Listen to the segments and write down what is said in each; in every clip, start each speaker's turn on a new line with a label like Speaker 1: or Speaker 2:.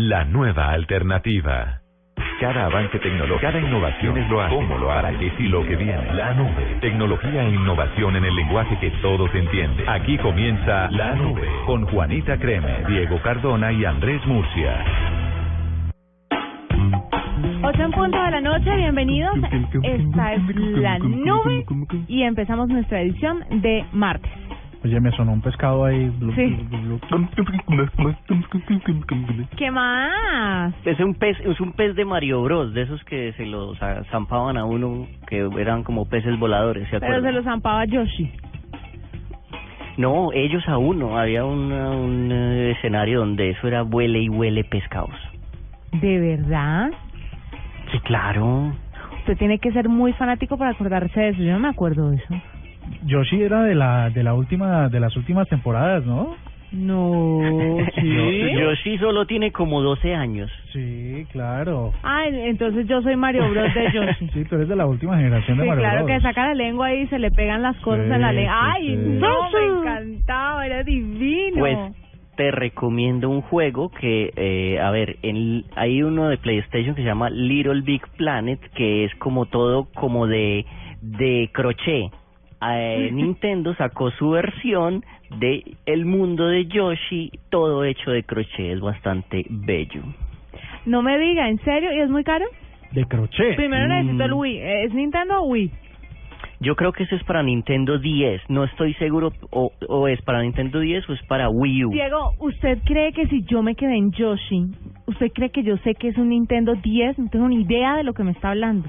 Speaker 1: La nueva alternativa. Cada avance tecnológico, cada innovación es lo hace, cómo lo hará, qué sí lo que viene. La nube, tecnología e innovación en el lenguaje que todos entienden. Aquí comienza La Nube con Juanita Creme, Diego Cardona y Andrés Murcia.
Speaker 2: 8 en punto de la noche, bienvenidos. Esta es la nube y empezamos nuestra edición de martes.
Speaker 3: Oye, me sonó un pescado ahí.
Speaker 2: Sí. ¿Qué más?
Speaker 4: Es un pez, es un pez de Mario Bros, de esos que se los a- zampaban a uno, que eran como peces voladores, ¿se
Speaker 2: Pero se lo zampaba Yoshi.
Speaker 4: No, ellos a uno, había una- un eh, escenario donde eso era huele y huele pescados.
Speaker 2: ¿De verdad?
Speaker 4: Sí, claro.
Speaker 2: Usted tiene que ser muy fanático para acordarse de eso. Yo no me acuerdo de eso.
Speaker 3: Yoshi era de la de la última de las últimas temporadas, ¿no?
Speaker 2: No, ¿sí?
Speaker 4: Yoshi solo tiene como 12 años.
Speaker 3: Sí, claro.
Speaker 2: Ah, entonces yo soy Mario Bros de Yoshi.
Speaker 3: Sí, tú eres de la última generación de
Speaker 2: Sí,
Speaker 3: Mario
Speaker 2: claro
Speaker 3: Bros.
Speaker 2: que saca la lengua ahí y se le pegan las cosas
Speaker 3: Sí,
Speaker 2: en la lengua.
Speaker 3: sí,
Speaker 2: ¡Ay,
Speaker 3: sí.
Speaker 2: no! Me encantaba, era divino.
Speaker 4: Pues te recomiendo un juego que, eh, a ver, en, hay uno de PlayStation que se llama Little Big Planet, que es como todo como de, de crochet. Eh, Nintendo sacó su versión de El mundo de Yoshi, todo hecho de crochet, es bastante bello.
Speaker 2: no me diga, ¿en serio? ¿Y es muy caro?
Speaker 3: De crochet.
Speaker 2: Primero necesito el
Speaker 4: Mm.
Speaker 2: Wii. ¿Es Nintendo o Wii?
Speaker 4: Yo creo que eso es para Nintendo 10, no estoy seguro o, o es para Nintendo 10 o es para Wii U.
Speaker 2: Diego, ¿usted cree que si yo me quedé en Yoshi, usted cree que yo sé que es un Nintendo 10? No tengo ni idea de lo que me está hablando.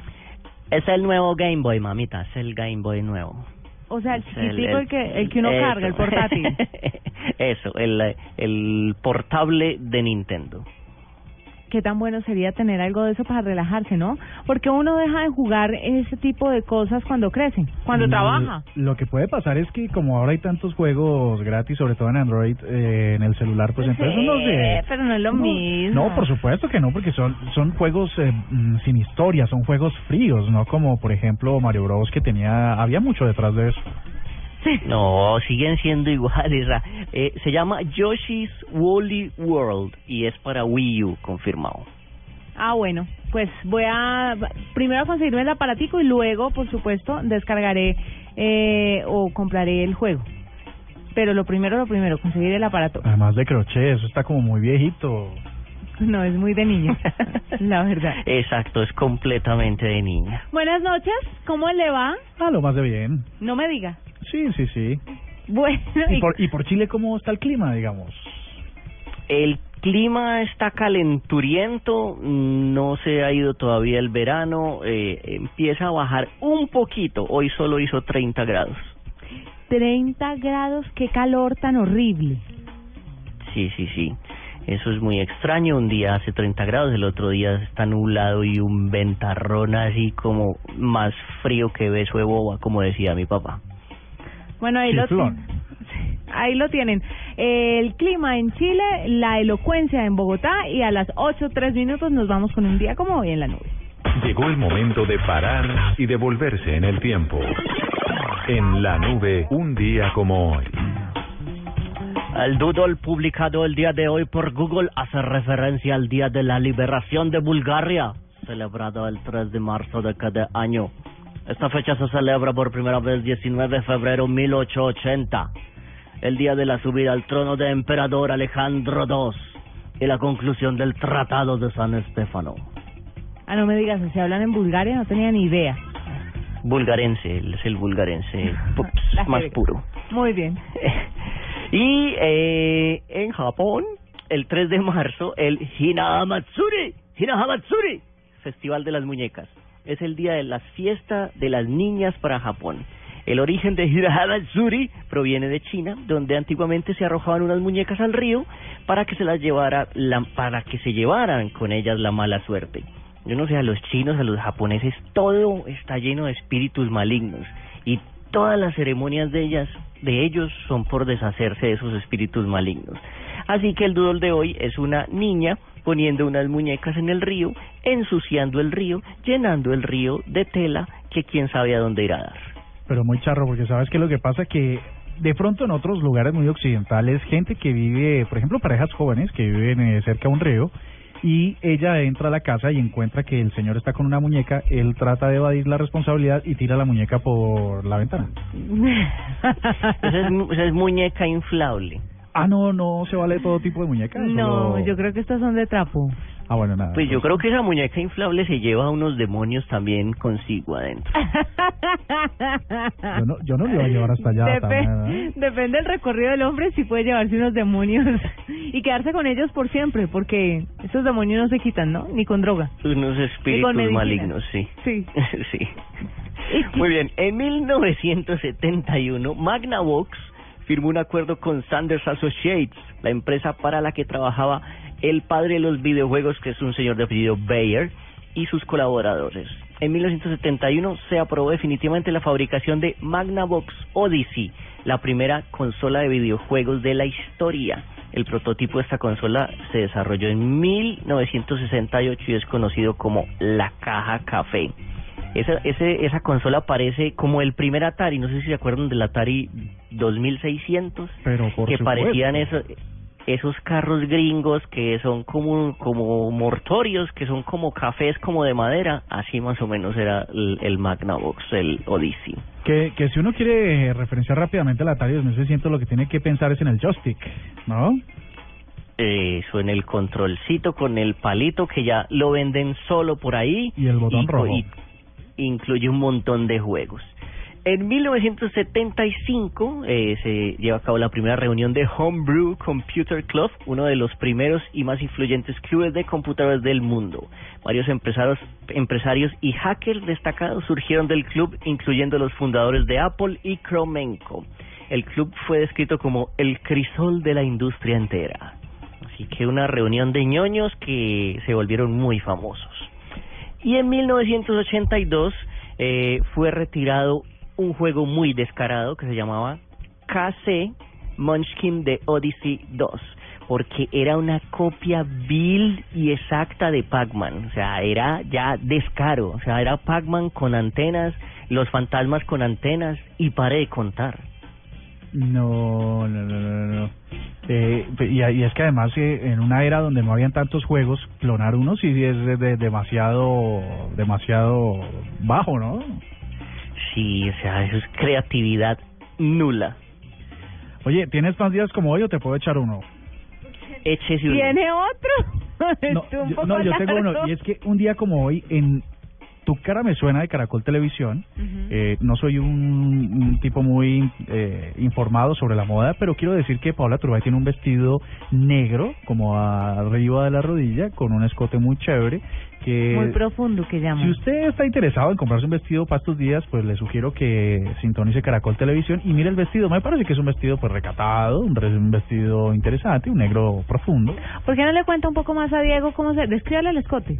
Speaker 4: Es el nuevo Game Boy, mamita, es el Game Boy nuevo.
Speaker 2: O sea, el chiquitico, el, que, el que uno
Speaker 4: eso.
Speaker 2: carga, el portátil.
Speaker 4: Eso, el, el portable de Nintendo.
Speaker 2: Qué tan bueno sería tener algo de eso para relajarse, ¿no? Porque uno deja de jugar ese tipo de cosas cuando crece, cuando
Speaker 3: Mm,
Speaker 2: trabaja.
Speaker 3: Lo que puede pasar es que como ahora hay tantos juegos gratis, sobre todo en Android, eh, en el celular, pues entonces se...
Speaker 2: pero no es lo mismo.
Speaker 3: No, por supuesto que no, porque son son juegos eh, mm, sin historia, son juegos fríos, no como por ejemplo Mario Bros que tenía había mucho detrás de eso.
Speaker 4: No, siguen siendo iguales. Eh, se llama Yoshi's Woolly World y es para Wii U, confirmado.
Speaker 2: Ah, bueno, pues voy a primero a conseguirme el aparatico y luego, por supuesto, descargaré eh, o compraré el juego. Pero lo primero, lo primero, conseguir el aparato.
Speaker 3: Además de crochet, eso está como muy viejito.
Speaker 2: No, es muy de niño, la verdad.
Speaker 4: Exacto, es completamente de niña.
Speaker 2: Buenas noches, ¿cómo le va?
Speaker 3: Ah, lo más de bien.
Speaker 2: No me diga.
Speaker 3: Sí, sí, sí.
Speaker 2: Bueno,
Speaker 3: ¿Y
Speaker 2: y-
Speaker 3: por, y por Chile cómo está el clima, digamos?
Speaker 4: El clima está calenturiento, no se ha ido todavía el verano, eh, empieza a bajar un poquito, hoy solo hizo 30 grados.
Speaker 2: 30 grados, qué calor tan horrible.
Speaker 4: Sí, sí, sí. Eso es muy extraño. Un día hace 30 grados, el otro día está nublado y un ventarrón así como más frío que beso de boba, como decía mi papá.
Speaker 2: Bueno, ahí lo, ahí lo tienen. El clima en Chile, la elocuencia en Bogotá y a las 8, 3 minutos nos vamos con un día como hoy en la nube.
Speaker 1: Llegó el momento de parar y devolverse en el tiempo. En la nube, un día como hoy.
Speaker 4: El doodle publicado el día de hoy por Google hace referencia al Día de la Liberación de Bulgaria, celebrado el 3 de marzo de cada año. Esta fecha se celebra por primera vez 19 de febrero 1880, el día de la subida al trono de emperador Alejandro II y la conclusión del Tratado de San Estefano.
Speaker 2: Ah, no me digas, si hablan en Bulgaria, no tenía ni idea.
Speaker 4: Bulgarense, es el bulgarense más puro.
Speaker 2: Muy bien.
Speaker 4: Y eh, en Japón, el 3 de marzo, el Hinamatsuri, Hinamatsuri, Festival de las Muñecas. Es el día de la fiesta de las niñas para Japón. El origen de Hinamatsuri proviene de China, donde antiguamente se arrojaban unas muñecas al río para que se las llevara, la, para que se llevaran con ellas la mala suerte. Yo no sé, a los chinos, a los japoneses, todo está lleno de espíritus malignos y todas las ceremonias de ellas, de ellos, son por deshacerse de esos espíritus malignos. Así que el doodle de hoy es una niña poniendo unas muñecas en el río, ensuciando el río, llenando el río de tela que quién sabe a dónde irá a dar.
Speaker 3: Pero muy charro, porque sabes que lo que pasa que de pronto en otros lugares muy occidentales, gente que vive, por ejemplo, parejas jóvenes que viven eh, cerca de un río, y ella entra a la casa y encuentra que el señor está con una muñeca, él trata de evadir la responsabilidad y tira la muñeca por la ventana.
Speaker 4: Esa es, mu- esa es muñeca inflable.
Speaker 3: Ah, no, no se vale todo tipo de muñecas.
Speaker 2: No,
Speaker 3: solo-
Speaker 2: yo creo que estas son de trapo.
Speaker 3: Ah, bueno, nada.
Speaker 4: Pues yo creo que esa muñeca inflable se lleva a unos demonios también consigo adentro.
Speaker 3: Yo no, yo no lo iba a llevar hasta allá.
Speaker 2: Depe-
Speaker 3: también, ¿eh?
Speaker 2: Depende del recorrido del hombre si puede llevarse unos demonios y quedarse con ellos por siempre, porque esos demonios no se quitan, ¿no? Ni con droga.
Speaker 4: Unos espíritus malignos, sí.
Speaker 2: Sí.
Speaker 4: sí. Muy bien, en 1971 Magnavox firmó un acuerdo con Sanders Associates, la empresa para la que trabajaba el padre de los videojuegos, que es un señor de apellido Bayer, y sus colaboradores. En 1971 se aprobó definitivamente la fabricación de Magnavox Odyssey, la primera consola de videojuegos de la historia. El prototipo de esta consola se desarrolló en 1968 y es conocido como la caja café. Esa, ese, esa consola parece como el primer Atari, no sé si se acuerdan del Atari 2600,
Speaker 3: Pero por
Speaker 4: que
Speaker 3: supuesto.
Speaker 4: parecían esos, esos carros gringos que son como, como mortorios, que son como cafés como de madera, así más o menos era el, el Magnavox, el Odyssey.
Speaker 3: Que, que si uno quiere eh, referenciar rápidamente la Atari 2600, lo que tiene que pensar es en el joystick, ¿no?
Speaker 4: Eso, en el controlcito con el palito que ya lo venden solo por ahí.
Speaker 3: Y el botón rojo.
Speaker 4: y incluye un montón de juegos. En 1975 eh, se lleva a cabo la primera reunión de Homebrew Computer Club, uno de los primeros y más influyentes clubes de computadores del mundo. Varios empresarios, empresarios y hackers destacados surgieron del club, incluyendo los fundadores de Apple y Cromenco. El club fue descrito como el crisol de la industria entera. Así que una reunión de ñoños que se volvieron muy famosos. Y en 1982 eh, fue retirado un juego muy descarado que se llamaba KC Munchkin de Odyssey 2 porque era una copia vil y exacta de Pac-Man, o sea, era ya descaro, o sea, era Pac-Man con antenas, los fantasmas con antenas y pare de contar.
Speaker 3: No, no, no, no, no. Eh, y, y es que además eh, en una era donde no habían tantos juegos, clonar uno sí es de- de- demasiado, demasiado bajo, ¿no?
Speaker 4: Sí, o sea, eso es creatividad nula.
Speaker 3: Oye, ¿tienes más días como hoy o te puedo echar uno?
Speaker 4: Échese uno.
Speaker 2: ¿Tiene otro?
Speaker 3: No, yo, no, yo tengo uno. Y es que un día como hoy, en Tu cara me suena de Caracol Televisión. Eh, no soy un, un tipo muy eh, informado sobre la moda, pero quiero decir que Paola Turbay tiene un vestido negro, como arriba de la rodilla, con un escote muy chévere. Que
Speaker 2: Muy profundo que llaman.
Speaker 3: si usted está interesado en comprarse un vestido para estos días, pues le sugiero que sintonice Caracol Televisión y mire el vestido. Me parece que es un vestido pues recatado, un, un vestido interesante, un negro profundo.
Speaker 2: ¿Por qué no le cuenta un poco más a Diego cómo se... Descríbale el escote.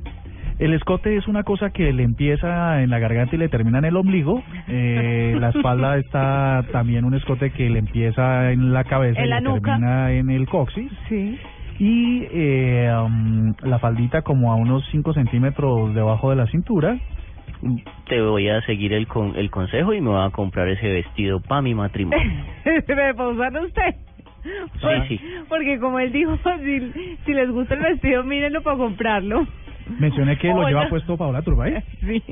Speaker 3: El escote es una cosa que le empieza en la garganta y le termina en el ombligo. Eh, la espalda está también un escote que le empieza en la cabeza
Speaker 2: En
Speaker 3: y le
Speaker 2: nuca.
Speaker 3: termina en el coxis.
Speaker 2: Sí.
Speaker 3: Y eh, um, la faldita como a unos 5 centímetros debajo de la cintura.
Speaker 4: Te voy a seguir el, con, el consejo y me voy a comprar ese vestido para mi matrimonio.
Speaker 2: ¿Me pausan usted?
Speaker 4: Sí, sí.
Speaker 2: Porque como él dijo, si, si les gusta el vestido, mírenlo para comprarlo.
Speaker 3: Mencioné que lo
Speaker 2: Hola.
Speaker 3: lleva puesto Paola Turbay.
Speaker 2: Sí.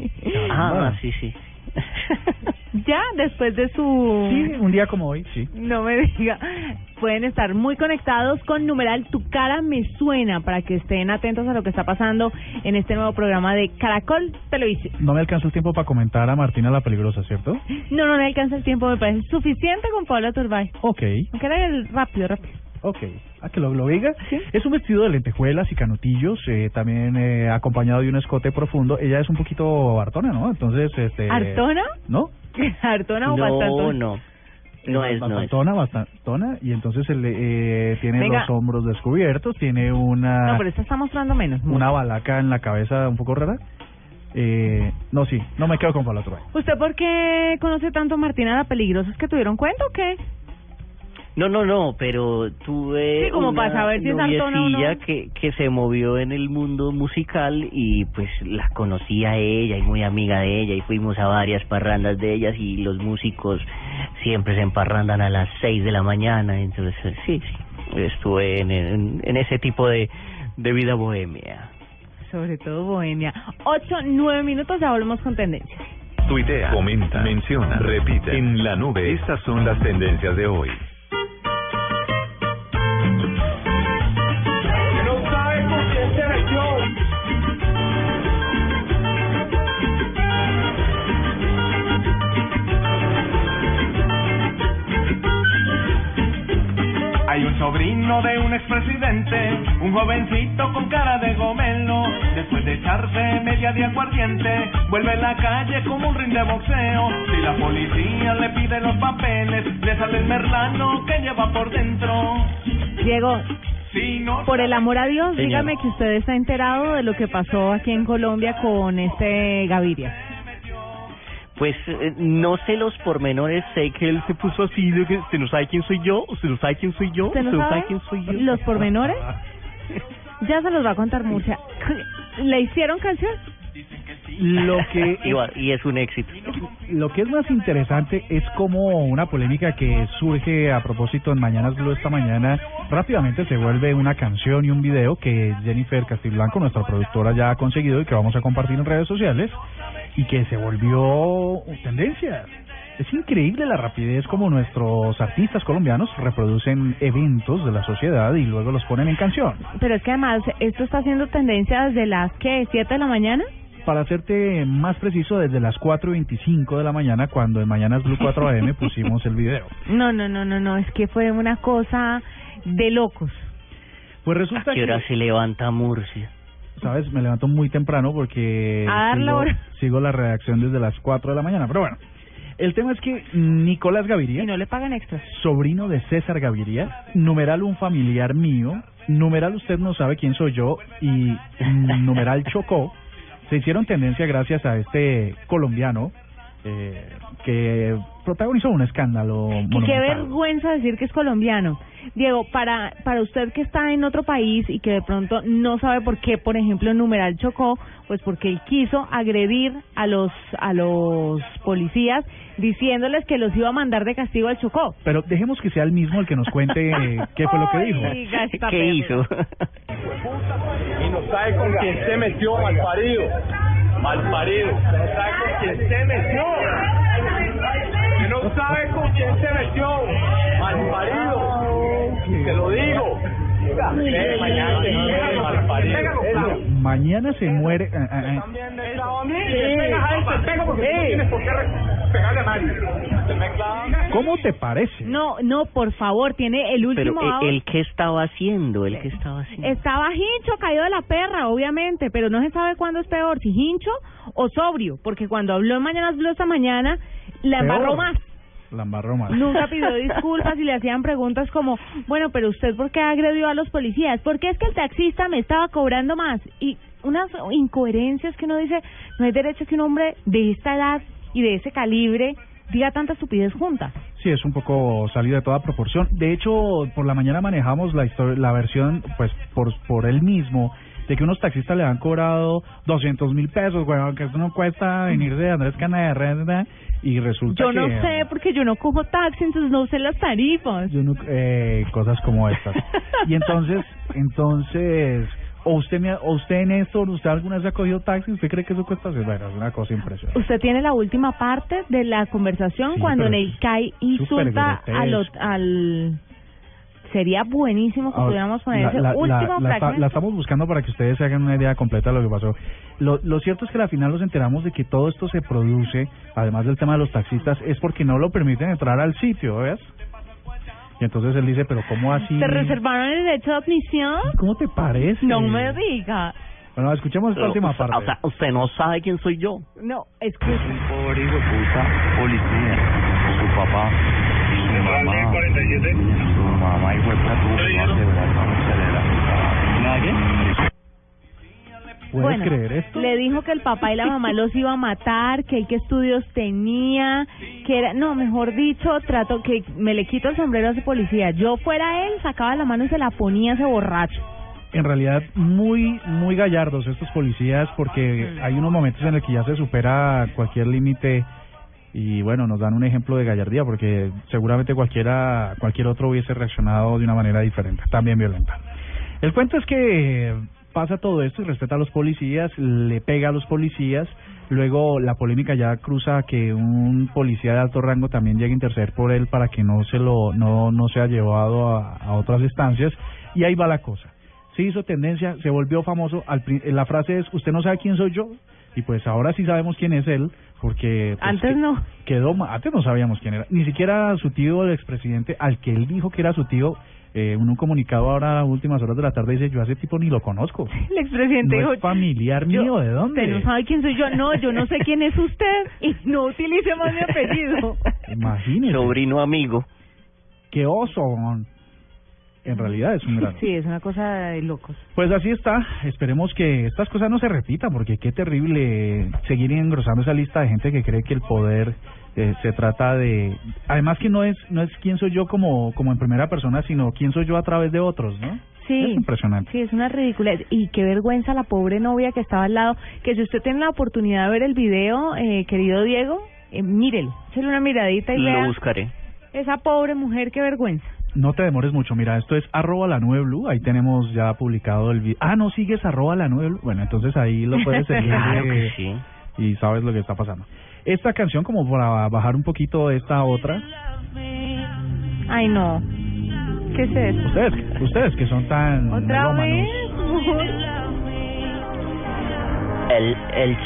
Speaker 4: Ah, sí, sí.
Speaker 2: Ya, después de su...
Speaker 3: Sí, un día como hoy, sí.
Speaker 2: No me diga. Pueden estar muy conectados con numeral Tu cara me suena para que estén atentos a lo que está pasando en este nuevo programa de Caracol Televisión.
Speaker 3: No me alcanza el tiempo para comentar a Martina la peligrosa, ¿cierto?
Speaker 2: No, no me alcanza el tiempo, me parece suficiente con Paula Turbay.
Speaker 3: Ok,
Speaker 2: Aunque era el rápido, rápido.
Speaker 3: Ok. A que lo, lo diga. Es un vestido de lentejuelas y canutillos, eh, también eh, acompañado de un escote profundo. Ella es un poquito hartona, ¿no? Entonces, este...
Speaker 2: ¿Artona?
Speaker 3: ¿No?
Speaker 2: ¿Artona o
Speaker 4: No,
Speaker 2: bastante?
Speaker 4: no. No es, no es.
Speaker 3: bastantona, bastantona, y entonces él, eh, tiene
Speaker 2: Venga.
Speaker 3: los hombros descubiertos, tiene una
Speaker 2: No, pero esta está mostrando menos.
Speaker 3: una balaca en la cabeza un poco rara. Eh, no, sí, no me quedo con Turbay.
Speaker 2: ¿Usted por qué conoce tanto a Martina la Peligrosa? ¿Es que tuvieron cuenta o qué?
Speaker 4: No, no, no, pero tuve
Speaker 2: Sí, como
Speaker 4: una
Speaker 2: para saber si es hartona o no.
Speaker 4: noviecilla que, que se movió en el mundo musical y pues la conocí a ella y muy amiga de ella y fuimos a varias parrandas de ellas y los músicos siempre se emparrandan a las seis de la mañana, entonces sí, sí, estuve en, en, en ese tipo de, de vida bohemia.
Speaker 2: Sobre todo Bohemia. Ocho, nueve minutos, ya volvemos con tendencias.
Speaker 1: Tuitea, comenta, menciona, repite. En la nube, estas son las tendencias de hoy.
Speaker 5: Sobrino de un expresidente, un jovencito con cara de gomelo. Después de echarse media de aguardiente, vuelve a la calle como un ring de boxeo. Si la policía le pide los papeles, le sale el merlano que lleva por dentro.
Speaker 2: Diego,
Speaker 5: Si no
Speaker 2: por el amor a Dios,
Speaker 4: Señor.
Speaker 2: dígame que usted está enterado de lo que pasó aquí en Colombia con este Gaviria.
Speaker 4: Pues eh, no sé los pormenores, sé que él se puso así, de que usted no sabe quién soy yo, usted no sabe quién soy yo,
Speaker 2: ¿Usted no sabe
Speaker 4: quién soy yo.
Speaker 2: los pormenores? Ya se los va a contar Murcia. ¿Le hicieron canción?
Speaker 3: Lo que
Speaker 4: Y, es un éxito.
Speaker 3: Lo que es más interesante es como una polémica que surge a propósito en Mañanas Blue esta mañana rápidamente se vuelve una canción y un video que Jennifer Castiblanco, nuestra productora, ya ha conseguido y que vamos a compartir en redes sociales y que se volvió tendencia. Es increíble la rapidez como nuestros artistas colombianos reproducen eventos de la sociedad y luego los ponen en canción.
Speaker 2: Pero es que además esto está haciendo tendencia desde las, ¿qué? ¿Siete de la mañana?
Speaker 3: Para hacerte más preciso, desde las 4 y 25 de la mañana, cuando en Mañanas Blue 4 AM pusimos el video.
Speaker 2: No, no, no, no, no, es que fue una cosa de locos.
Speaker 3: Pues
Speaker 4: ¿A
Speaker 3: resulta
Speaker 4: qué hora
Speaker 3: que,
Speaker 4: se levanta Murcia?
Speaker 3: Sabes, me levanto muy temprano porque
Speaker 2: A
Speaker 3: sigo, la redacción desde las 4 de la mañana. Pero bueno, el tema es que Nicolás Gaviria,
Speaker 2: Y no le pagan extras.
Speaker 3: sobrino de César Gaviria, numeral un familiar mío, numeral usted no sabe quién soy yo y numeral Chocó, se hicieron tendencia gracias a este colombiano eh, que protagonizó un escándalo
Speaker 2: Que qué vergüenza decir que es colombiano. Diego, para para usted que está en otro país y que de pronto no sabe por qué, por ejemplo, numeral chocó, pues porque él quiso agredir a los a los policías diciéndoles que los iba a mandar de castigo al chocó.
Speaker 3: Pero dejemos que sea el mismo el que nos cuente eh, qué fue lo que dijo.
Speaker 4: ¿Qué hizo?
Speaker 5: y no sabe con quién se metió, mal parido. Mal parido. No sabe con quién se metió. No sabe con quién se metió. Mal parido. Te lo digo. Mañana se muere.
Speaker 3: ¿Cómo te parece?
Speaker 2: No, no, por favor, tiene el
Speaker 4: Pero
Speaker 2: último
Speaker 4: eh,
Speaker 2: audio.
Speaker 4: el que estaba haciendo, el que estaba haciendo.
Speaker 2: Estaba hincho, caído de la perra, obviamente, pero no se sabe cuándo es peor, si hincho o sobrio, porque cuando habló en Mañanas Blue esta mañana, la embarró más.
Speaker 3: La embarró más.
Speaker 2: Nunca pidió disculpas y le hacían preguntas como, bueno, pero usted por qué agredió a los policías? Porque es que el taxista me estaba cobrando más? Y unas incoherencias que uno dice, no hay derecho que un hombre de esta edad y de ese calibre diga tanta estupidez junta.
Speaker 3: Sí, es un poco salido de toda proporción. De hecho, por la mañana manejamos la historia, la versión, pues, por, por él mismo, de que unos taxistas le han cobrado 200 mil pesos, bueno, que eso no cuesta venir de Andrés Canadá, y resulta
Speaker 2: Yo
Speaker 3: que...
Speaker 2: no sé, porque yo no cojo taxi, entonces no sé las tarifas.
Speaker 3: Yo no- eh, cosas como estas. Y entonces, entonces, o usted, o usted Néstor, usted alguna vez ha cogido taxi, ¿usted cree que eso cuesta? Bueno, es una cosa impresionante.
Speaker 2: Usted tiene la última parte de la conversación
Speaker 3: Sí,
Speaker 2: cuando Neikay
Speaker 3: súper
Speaker 2: insulta al... Sería buenísimo que
Speaker 3: Ahora,
Speaker 2: pudiéramos poner
Speaker 3: la,
Speaker 2: ese
Speaker 3: la- la-
Speaker 2: último
Speaker 3: la
Speaker 2: fragmento.
Speaker 3: la estamos buscando para que ustedes se hagan una idea completa de lo que pasó. Lo, lo cierto es que al final nos enteramos de que todo esto se produce, además del tema de los taxistas, es porque no lo permiten entrar al sitio, ¿ves? Y entonces él dice, pero ¿cómo así?
Speaker 2: ¿Te reservaron el derecho de admisión?
Speaker 3: ¿Cómo te parece?
Speaker 2: No me diga.
Speaker 3: Bueno, escuchemos esta
Speaker 4: Pero,
Speaker 3: última
Speaker 4: o sea,
Speaker 3: parte.
Speaker 4: o sea, usted no sabe quién soy yo.
Speaker 2: No, escucha.
Speaker 6: pobre hijo de puta policía. Su papá, su mamá, su mamá y fue no asegurar cuando se le da. ¿Nada qué?
Speaker 3: ¿Puedes
Speaker 2: bueno,
Speaker 3: creer esto?
Speaker 2: le dijo que el papá y la mamá los iba a matar, que él qué estudios tenía, que era, no, mejor dicho, trato que me le quito el sombrero a ese policía. Yo fuera él, sacaba la mano y se la ponía a ese borracho.
Speaker 3: en realidad muy muy gallardos estos policías porque hay unos momentos en el que ya se supera cualquier límite y bueno nos dan un ejemplo de gallardía porque seguramente cualquiera cualquier otro hubiese reaccionado de una manera diferente también violenta. El cuento es que pasa todo esto y respeta a los policías le pega a los policías luego la polémica ya cruza que un policía de alto rango también llegue a interceder por él para que no se lo no no sea llevado a, a otras instancias y ahí va la cosa se hizo tendencia, se volvió famoso. Al, pri- la frase es, ¿usted no sabe quién soy yo? Y pues ahora sí sabemos quién es él, porque... pues,
Speaker 2: Antes
Speaker 3: que-
Speaker 2: no.
Speaker 3: Quedó, antes no sabíamos quién era. Ni siquiera su tío, el expresidente, al que él dijo que era su tío, eh, en un comunicado ahora a últimas horas de la tarde dice, yo a ese tipo ni lo conozco.
Speaker 2: El expresidente
Speaker 3: No
Speaker 2: dijo,
Speaker 3: es familiar
Speaker 2: yo-
Speaker 3: mío, ¿de dónde?
Speaker 2: Usted no sabe quién soy yo. No, yo no sé quién es usted y no utilice más mi apellido.
Speaker 3: Imagínese.
Speaker 4: Sobrino amigo.
Speaker 3: Qué oso. En realidad es un gran...
Speaker 2: Sí, es una cosa de locos.
Speaker 3: Pues así está. Esperemos que estas cosas no se repitan, porque qué terrible seguir engrosando esa lista de gente que cree que el poder eh, se trata de. Además que no es no es quién soy yo como como en primera persona, sino quién soy yo a través de otros, ¿no?
Speaker 2: Sí.
Speaker 3: Es impresionante.
Speaker 2: Sí, es una ridiculez. Y qué vergüenza la pobre novia que estaba al lado. Que si usted tiene la oportunidad de ver el video, eh, querido Diego, eh, mírelo. Échale una miradita y
Speaker 4: Lo
Speaker 2: vea
Speaker 4: buscaré.
Speaker 2: esa pobre mujer, qué vergüenza.
Speaker 3: No te demores mucho. Mira, esto es arroba la nube blue. Ahí tenemos ya publicado el video. Ah, no sigues arroba la nube blue. Bueno, entonces ahí lo puedes seguir.
Speaker 4: Claro que
Speaker 3: eh,
Speaker 4: sí.
Speaker 3: y sabes lo que está pasando. Esta canción, como para bajar un poquito esta otra,
Speaker 2: Ay, no. ¿Qué es eso?
Speaker 3: ustedes, ustedes que son tan
Speaker 2: ¿Otra
Speaker 3: melómanos,
Speaker 2: vez?
Speaker 4: El, el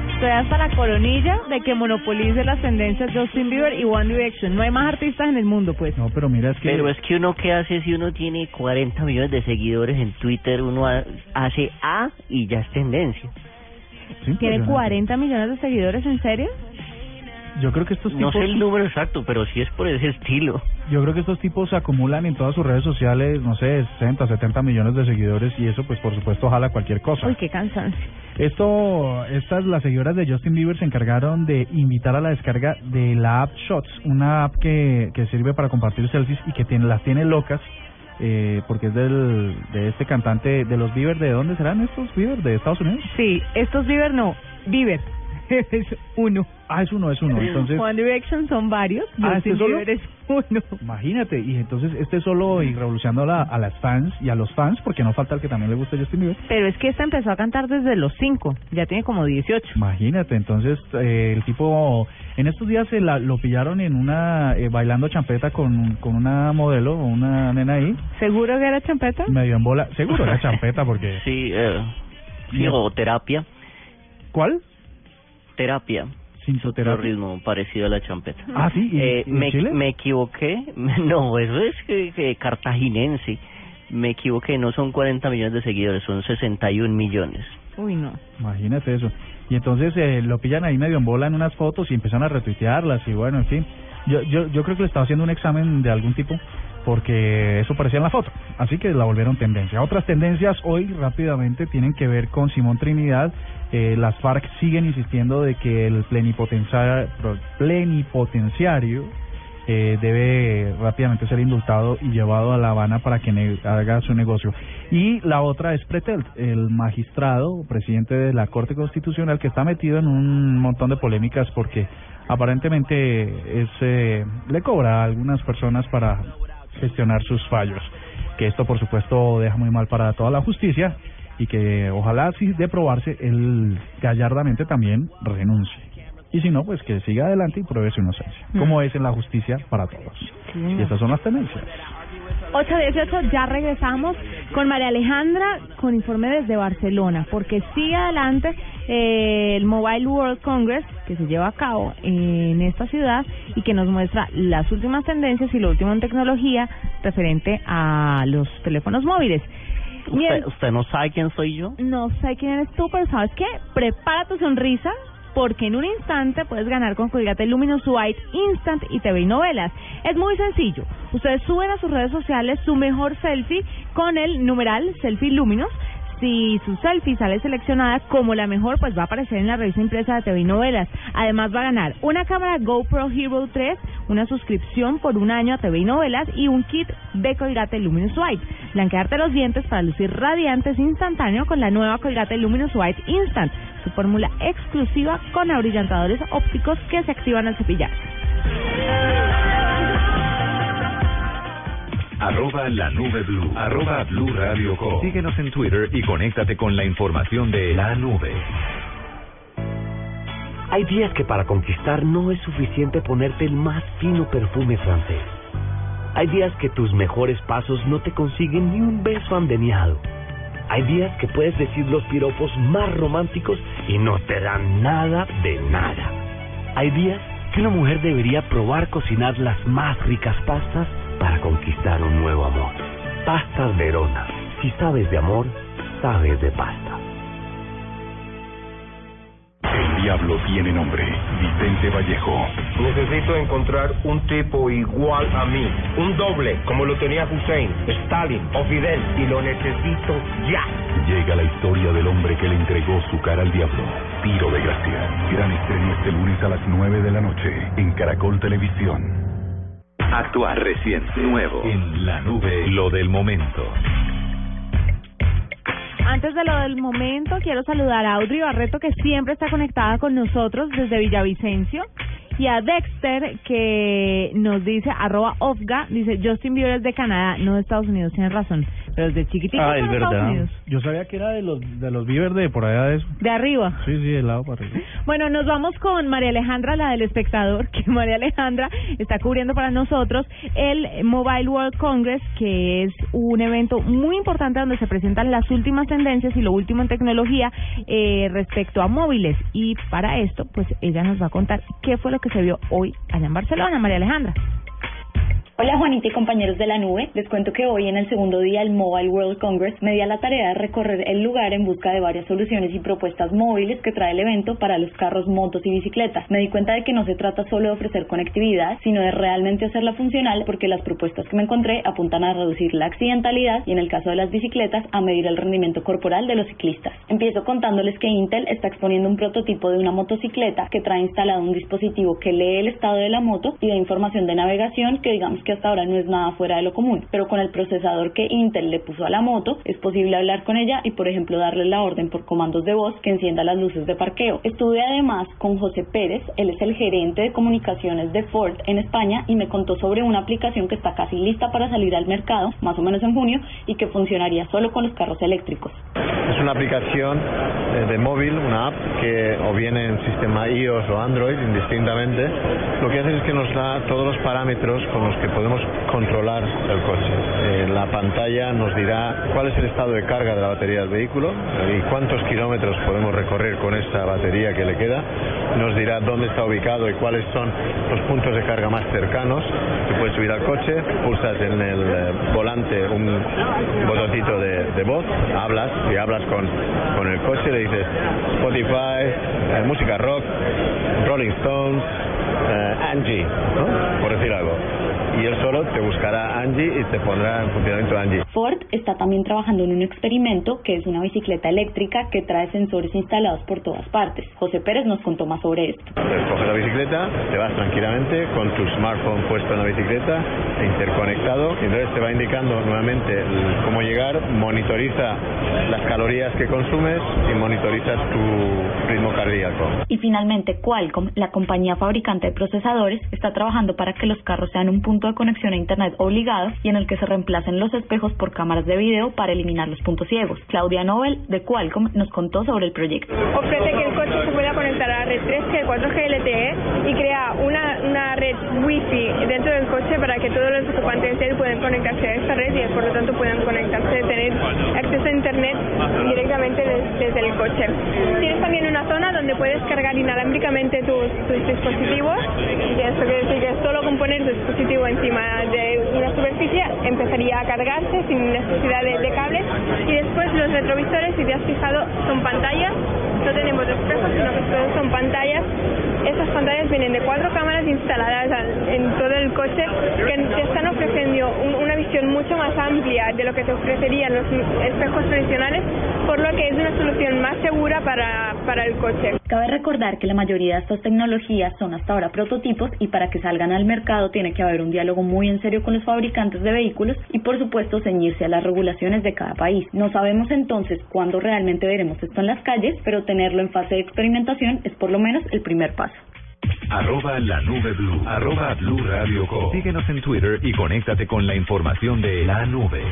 Speaker 4: Justin.
Speaker 2: Estoy hasta la coronilla de que monopolice las tendencias Justin Bieber y One Direction. No hay más artistas en el mundo, pues.
Speaker 3: No, pero mira, es que
Speaker 4: Pero es que uno qué hace si uno tiene 40 millones de seguidores en Twitter, uno ha- hace A y ya es tendencia.
Speaker 3: es
Speaker 2: ¿Tiene
Speaker 3: impresionante.
Speaker 2: 40 millones de seguidores, en serio?
Speaker 3: Yo creo que estos
Speaker 4: No
Speaker 3: tipos,
Speaker 4: sé el número exacto, pero sí es por ese estilo.
Speaker 3: Yo creo que estos tipos acumulan en todas sus redes sociales, no sé, 60, 70 millones de seguidores y eso, pues por supuesto, jala cualquier cosa.
Speaker 2: Uy, qué cansancio.
Speaker 3: Esto, estas, las seguidoras de Justin Bieber se encargaron de invitar a la descarga de la app Shots, una app que, que sirve para compartir selfies y que tiene, las tiene locas, eh, porque es del, de este cantante, de los Bieber, ¿de dónde serán estos Bieber? ¿De Estados Unidos?
Speaker 2: Sí, estos Bieber no, Bieber. es uno.
Speaker 3: Ah, es uno, es uno. Entonces,
Speaker 2: One Direction son varios.
Speaker 3: Ah,
Speaker 2: Justin
Speaker 3: ¿este solo?
Speaker 2: Bieber es uno.
Speaker 3: imagínate, y entonces este solo y revolucionando a, la- a las fans y a los fans, porque no falta el que también le gusta Justin Bieber.
Speaker 2: Pero es que esta empezó a cantar desde los 5. Ya tiene como 18.
Speaker 3: Imagínate, entonces eh, el tipo en estos días se la, lo pillaron en una eh, bailando champeta con, con una modelo, una nena ahí,
Speaker 2: ¿Seguro que era champeta?
Speaker 3: medio en bola, seguro era champeta porque
Speaker 4: Sí, eh, sí, o terapia.
Speaker 3: ¿Cuál?
Speaker 4: Terapia.
Speaker 3: Sintoterapia.
Speaker 4: Ritmo parecido a la champeta.
Speaker 3: Ah, sí, ¿y-
Speaker 4: Eh,
Speaker 3: y en
Speaker 4: me,
Speaker 3: Chile?
Speaker 4: me equivoqué. No, eso es que, que cartaginense. Me equivoqué, no son 40 millones de seguidores, son 61 millones.
Speaker 2: Uy, no.
Speaker 3: Imagínate eso. Y entonces eh, lo pillan ahí medio en bola en unas fotos y empiezan a retuitearlas y bueno, en fin. Yo, yo, yo creo que le estaba haciendo un examen de algún tipo porque eso parecía en la foto. Así que la volvieron tendencia. Otras tendencias hoy rápidamente tienen que ver con Simón Trinidad. Eh, las FARC siguen insistiendo de que el plenipotenciario, plenipotenciario eh, debe rápidamente ser indultado y llevado a La Habana para que haga su negocio. Y la otra es Pretelt, el magistrado, presidente de la Corte Constitucional, que está metido en un montón de polémicas porque aparentemente es, eh, le cobra a algunas personas para gestionar sus fallos. Que esto, por supuesto, deja muy mal para toda la justicia y que ojalá, si de probarse, él gallardamente también renuncie. Y si no, pues que siga adelante y pruebe su inocencia, como es en la justicia para todos. Y estas son las tendencias.
Speaker 2: 8.18, ya regresamos con María Alejandra con informe desde Barcelona, porque sigue adelante eh, el Mobile World Congress que se lleva a cabo en esta ciudad y que nos muestra las últimas tendencias y lo último en tecnología referente a los teléfonos móviles.
Speaker 4: ¿Usted, ¿Usted no sabe quién soy yo?
Speaker 2: no sé quién eres tú, pero ¿sabes qué? Prepara tu sonrisa porque en un instante puedes ganar con Colgate Luminous White Instant y TV y novelas. Es muy sencillo. Ustedes suben a sus redes sociales su mejor selfie con el numeral Selfie Luminous. Si su selfie sale seleccionada como la mejor, pues va a aparecer en la revista impresa de TV y novelas. Además va a ganar una cámara GoPro Hero 3, una suscripción por un año a TV y novelas y un kit de Colgate Luminous White. Blanquearte los dientes para lucir radiantes instantáneo con la nueva Colgate Luminous White Instant, su fórmula exclusiva con abrillantadores ópticos que se activan al cepillar.
Speaker 1: Arroba la nube blue. Arroba blue radio. Síguenos en Twitter y conéctate con la información de la nube.
Speaker 7: Hay días que para conquistar no es suficiente ponerte el más fino perfume francés. Hay días que tus mejores pasos no te consiguen ni un beso andeniado. Hay días que puedes decir los piropos más románticos y no te dan nada de nada. Hay días que una mujer debería probar cocinar las más ricas pastas para conquistar un nuevo amor. Pastas Verona. Si sabes de amor, sabes de pasta.
Speaker 1: El diablo tiene nombre. Vicente Vallejo.
Speaker 8: Necesito encontrar un tipo igual a mí, un doble como lo tenía Hussein, Stalin o Fidel, y lo necesito ya.
Speaker 1: Llega la historia del hombre que le entregó su cara al diablo. Tiro de gracia. Gran estreno este lunes a las 9 de la noche en Caracol Televisión. Actuar recién, nuevo. En la nube, lo del momento.
Speaker 2: Antes de lo del momento, quiero saludar a Audrey Barreto, que siempre está conectada con nosotros desde Villavicencio. Y a Dexter, que nos dice, arroba Ofga, dice, Justin Bieber es de Canadá, no de Estados Unidos, tienes razón. Pero es de chiquitito
Speaker 3: Ah, es
Speaker 2: Estados
Speaker 3: verdad.
Speaker 2: Unidos.
Speaker 3: Yo sabía que era de los de los Bieber de por allá de eso.
Speaker 2: De arriba.
Speaker 3: Sí, sí, del lado para arriba.
Speaker 2: Bueno, nos vamos con María Alejandra, la del espectador, que María Alejandra está cubriendo para nosotros el Mobile World Congress, que es un evento muy importante donde se presentan las últimas tendencias y lo último en tecnología eh, respecto a móviles. Y para esto, pues ella nos va a contar qué fue lo que se vio hoy allá en Barcelona, María Alejandra.
Speaker 9: Hola Juanita y compañeros de la nube, les cuento que hoy en el segundo día del Mobile World Congress me di a la tarea de recorrer el lugar en busca de varias soluciones y propuestas móviles que trae el evento para los carros, motos y bicicletas. Me di cuenta de que no se trata solo de ofrecer conectividad, sino de realmente hacerla funcional porque las propuestas que me encontré apuntan a reducir la accidentalidad y en el caso de las bicicletas a medir el rendimiento corporal de los ciclistas. Empiezo contándoles que Intel está exponiendo un prototipo de una motocicleta que trae instalado un dispositivo que lee el estado de la moto y da información de navegación que digamos que hasta ahora no es nada fuera de lo común, pero con el procesador que Intel le puso a la moto es posible hablar con ella y por ejemplo darle la orden por comandos de voz que encienda las luces de parqueo. Estuve además con José Pérez, él es el gerente de comunicaciones de Ford en España y me contó sobre una aplicación que está casi lista para salir al mercado, más o menos en junio, y que funcionaría solo con los carros eléctricos.
Speaker 10: Es una aplicación eh, de móvil, una app que o viene en sistema iOS o Android indistintamente. Lo que hace es que nos da todos los parámetros con los que podemos controlar el coche. Eh, la pantalla nos dirá cuál es el estado de carga de la batería del vehículo eh, y cuántos kilómetros podemos recorrer con esa batería que le queda. Nos dirá dónde está ubicado y cuáles son los puntos de carga más cercanos. Tú puedes subir al coche, pulsas en el eh, volante un botoncito de, de voz, hablas y hablas con, con el coche, le dices Spotify, eh, música rock, Rolling Stones, eh, Angie, ¿no? por decir algo. Y él solo te buscará Angie y te pondrá en funcionamiento Angie.
Speaker 9: Ford está también trabajando en un experimento que es una bicicleta eléctrica que trae sensores instalados por todas partes. José Pérez nos contó más sobre esto.
Speaker 10: Entonces coges la bicicleta, te vas tranquilamente con tu smartphone puesto en la bicicleta, interconectado, y entonces te va indicando nuevamente cómo llegar, monitoriza las calorías que consumes y monitorizas tu ritmo cardíaco.
Speaker 9: Y finalmente, Qualcomm, la compañía fabricante de procesadores, está trabajando para que los carros sean un punto de conexión a Internet obligado y en el que se reemplacen los espejos por cámaras de video para eliminar los puntos ciegos. Claudia Nobel, de Qualcomm, nos contó sobre el proyecto.
Speaker 11: ofrece que el coche se pueda conectar a la red 3G, 4G LTE y crea una, una red Wi-Fi dentro del coche para que todos los ocupantes de él puedan conectarse a esta red y por lo tanto puedan conectarse, tener acceso a Internet directamente des- desde el coche. Tienes también una zona donde puedes cargar inalámbricamente tus, tus dispositivos y esto quiere decir que solo con poner tu dispositivo encima de una superficie empezaría a cargarse sin necesidad de, de cables. Y después los retrovisores si te has fijado son pantallas. No tenemos espejos sino que son pantallas. Esas pantallas vienen de cuatro cámaras instaladas al- en todo el coche que te están ofreciendo un- una visión mucho más amplia de lo que te ofrecerían los espejos tradicionales por lo que es una solución más segura para, para el coche.
Speaker 9: Cabe recordar que la mayoría de estas tecnologías son hasta ahora prototipos y para que salgan al mercado tiene que haber un diálogo muy en serio con los fabricantes de vehículos y por supuesto ceñirse a las regulaciones de cada país. No sabemos entonces cuándo realmente veremos esto en las calles, pero tenerlo en fase de experimentación es por lo menos el primer paso.
Speaker 1: Arroba la nube blue. Arroba blue radio com. Síguenos en Twitter y conéctate con la información de la nube.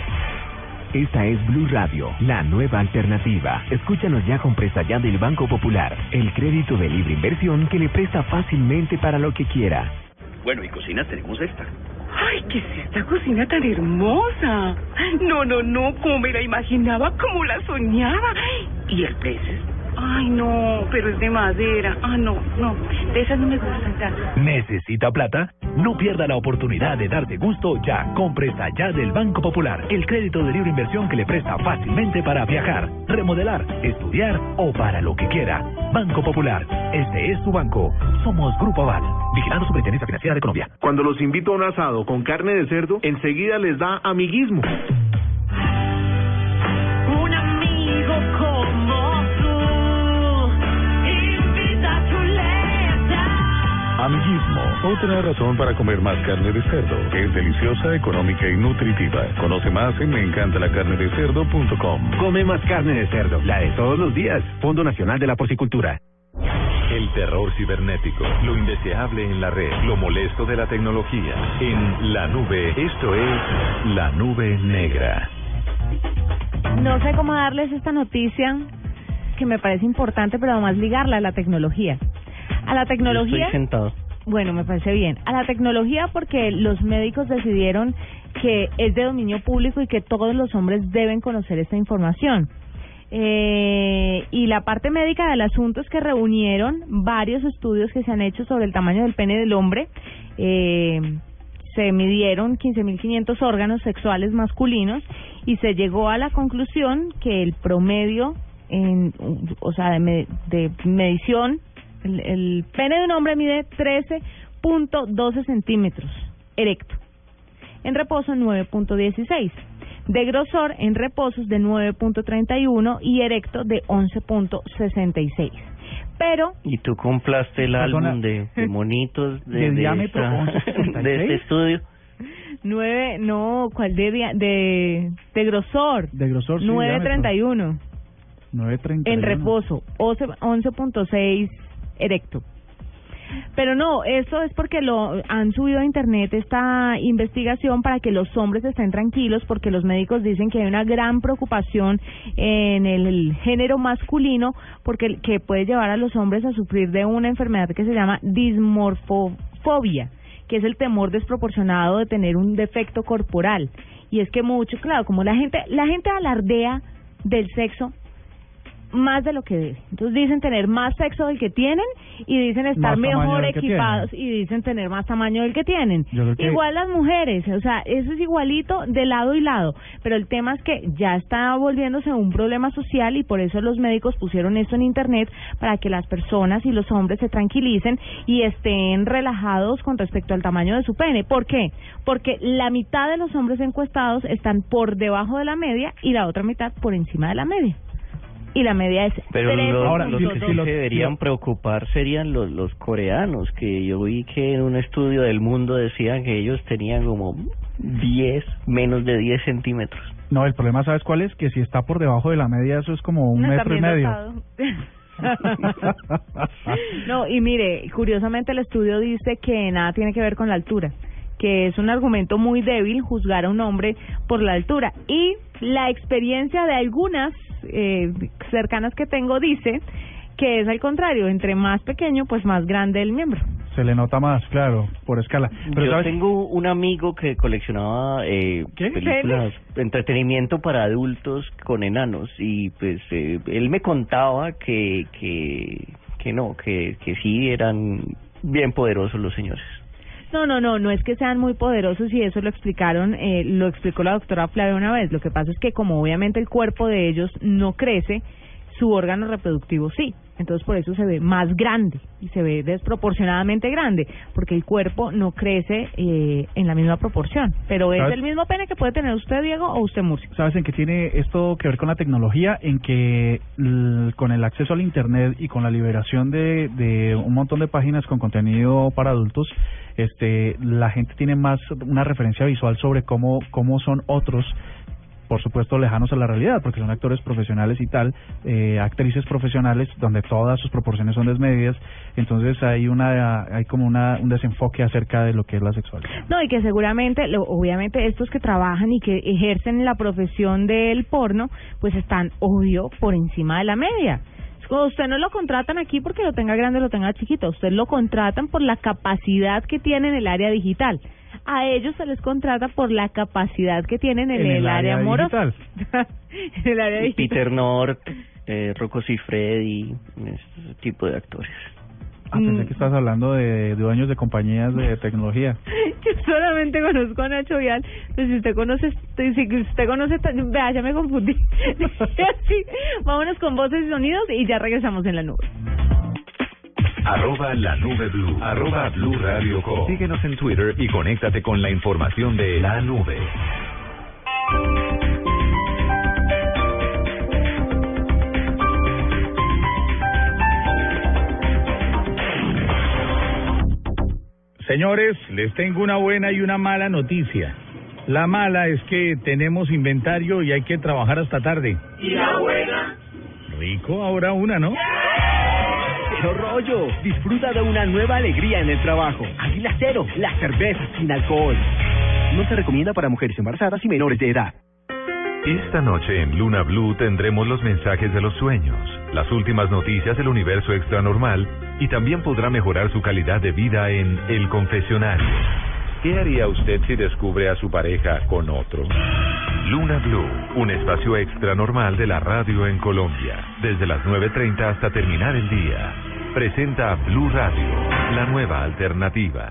Speaker 12: Esta es Blue Radio, la nueva alternativa. Escúchanos ya con Presta Ya del Banco Popular, el crédito de libre inversión que le presta fácilmente para lo que quiera.
Speaker 13: Bueno, y cocina tenemos esta.
Speaker 14: Ay, ¿qué es esta cocina tan hermosa? No, no, no, como me la imaginaba, como la soñaba. ¿Y el precio? Ay, no, pero es de madera. Ah, no, no, de esas no me gustan tanto.
Speaker 15: ¿Necesita plata? No pierda la oportunidad de darte gusto ya. con Presta Ya del Banco Popular. El crédito de libre inversión que le presta fácilmente para viajar, remodelar, estudiar o para lo que quiera. Banco Popular. Este es su banco. Somos Grupo Aval. Vigilando Superintendencia Financiera de Colombia.
Speaker 16: Cuando los invito a un asado con carne de cerdo, enseguida les da amiguismo.
Speaker 17: Amiguismo, otra razón para comer más carne de cerdo. Es deliciosa, económica y nutritiva. Conoce más en meencantalacarnedecerdo.com.
Speaker 18: Come más carne de cerdo, la de todos los días. Fondo Nacional de la Porcicultura.
Speaker 1: El terror cibernético, lo indeseable en la red, lo molesto de la tecnología. En la nube, esto es la nube negra.
Speaker 2: No sé cómo darles esta noticia que me parece importante, pero además ligarla a la tecnología. A la tecnología.
Speaker 4: Estoy sentado.
Speaker 2: Bueno, me parece bien. A la tecnología porque los médicos decidieron que es de dominio público y que todos los hombres deben conocer esta información. Eh, y la parte médica del asunto es que reunieron varios estudios que se han hecho sobre el tamaño del pene del hombre. Eh, se midieron 15.500 órganos sexuales masculinos y se llegó a la conclusión que el promedio, en, o sea, de, de medición, el, el pene de un hombre mide 13.12 centímetros erecto, en reposo 9.16, de grosor en reposos de 9.31 y erecto de 11.66. Pero
Speaker 4: Y tú compraste el álbum de, de monitos de,
Speaker 2: De
Speaker 4: de
Speaker 2: diámetro
Speaker 4: esta-
Speaker 2: 11.66.
Speaker 4: de este estudio.
Speaker 2: nueve, no, ¿cuál de dia- de, de grosor?
Speaker 3: De grosor, sí,
Speaker 2: 9.31
Speaker 3: 9.31.
Speaker 2: en reposo, 11 11.6 erecto. Pero no, eso es porque lo han subido a internet esta investigación para que los hombres estén tranquilos porque los médicos dicen que hay una gran preocupación en el, género masculino porque que puede llevar a los hombres a sufrir de una enfermedad que se llama dismorfofobia que es el temor desproporcionado de tener un defecto corporal. Y es que mucho, claro, como la gente, la gente alardea del sexo más de lo que debe. Entonces dicen tener más sexo del que tienen y dicen estar
Speaker 3: Más
Speaker 2: mejor equipados y dicen tener más tamaño del que tienen.
Speaker 3: Que-
Speaker 2: Igual las mujeres, o sea, eso es igualito de lado y lado, pero el tema es que ya está volviéndose un problema social y por eso los médicos pusieron esto en internet para que las personas y los hombres se tranquilicen y estén relajados con respecto al tamaño de su pene. ¿Por qué? Porque la mitad de los hombres encuestados están por debajo de la media y la otra mitad por encima de la media. Y la media es
Speaker 4: Pero
Speaker 2: tres
Speaker 4: los, los que sí se deberían preocupar serían los, los coreanos, que yo vi que en un estudio del mundo decían que ellos tenían como 10, menos de 10 centímetros.
Speaker 3: No, el problema, ¿sabes cuál es? Que si está por debajo de la media, eso es como un
Speaker 2: No,
Speaker 3: metro y medio.
Speaker 2: no, y mire, curiosamente el estudio dice que nada tiene que ver con la altura, que es un argumento muy débil juzgar a un hombre por la altura. Y la experiencia de algunas eh, cercanas que tengo dice que es al contrario, entre más pequeño, pues más grande el miembro.
Speaker 3: Se le nota más, claro, por escala. Pero
Speaker 4: yo
Speaker 3: ¿sabes?
Speaker 4: tengo un amigo que coleccionaba eh, películas, entretenimiento para adultos con enanos y pues eh, él me contaba que, que, que no, que, que sí eran bien poderosos los señores.
Speaker 2: No, no, no, no es que sean muy poderosos y eso lo explicaron, eh, lo explicó la doctora Flavia una vez. Lo que pasa es que como obviamente el cuerpo de ellos no crece, su órgano reproductivo sí. Entonces por eso se ve más grande y se ve desproporcionadamente grande, porque el cuerpo no crece eh, en la misma proporción. Pero es
Speaker 3: ¿Sabes?
Speaker 2: el mismo pene que puede tener usted, Diego, o usted, Murcia.
Speaker 3: ¿Sabes en qué tiene esto que ver con la tecnología? En que con el acceso al Internet y con la liberación de, de un montón de páginas con contenido para adultos, este, la gente tiene más una referencia visual sobre cómo, cómo son otros por supuesto lejanos a la realidad, porque son actores profesionales y tal, eh, actrices profesionales donde todas sus proporciones son desmedidas, entonces hay una hay como una, un desenfoque acerca de lo que es la sexualidad.
Speaker 2: No, y que seguramente, obviamente, estos que trabajan y que ejercen la profesión del porno, pues están, obvio, por encima de la media. Usted no lo contratan aquí porque lo tenga grande o lo tenga chiquito, usted lo contratan por la capacidad que tiene en el área digital. A ellos se les contrata por la capacidad que tienen en, el, área amorosa. en el área digital.
Speaker 4: Peter North, eh, Rocco Siffredi, ese tipo de actores.
Speaker 3: Ah, pensé que estabas hablando de dueños de compañías de tecnología.
Speaker 2: Yo solamente conozco a Nacho Vial. Pues si usted conoce, si usted conoce, vea, ya me confundí. Así, vámonos con voces y sonidos y ya regresamos en la nube.
Speaker 1: Arroba la nube blue. Arroba blue radio com. Síguenos en Twitter y conéctate con la información de la nube.
Speaker 19: Señores, les tengo una buena y una mala noticia. La mala es que tenemos inventario y hay que trabajar hasta tarde.
Speaker 20: ¿Y la buena?
Speaker 19: Rico, ahora una, ¿no?
Speaker 20: ¡Qué rollo! Disfruta de una nueva alegría en el trabajo. Águila Cero, la cerveza sin alcohol. No se recomienda para mujeres embarazadas y menores de edad.
Speaker 1: Esta noche en Luna Blue tendremos los mensajes de los sueños, las últimas noticias del universo extranormal y también podrá mejorar su calidad de vida en El Confesionario. ¿Qué haría usted si descubre a su pareja con otro? Luna Blue, un espacio extranormal de la radio en Colombia, desde las 9.30 hasta terminar el día. Presenta Blue Radio, la nueva alternativa.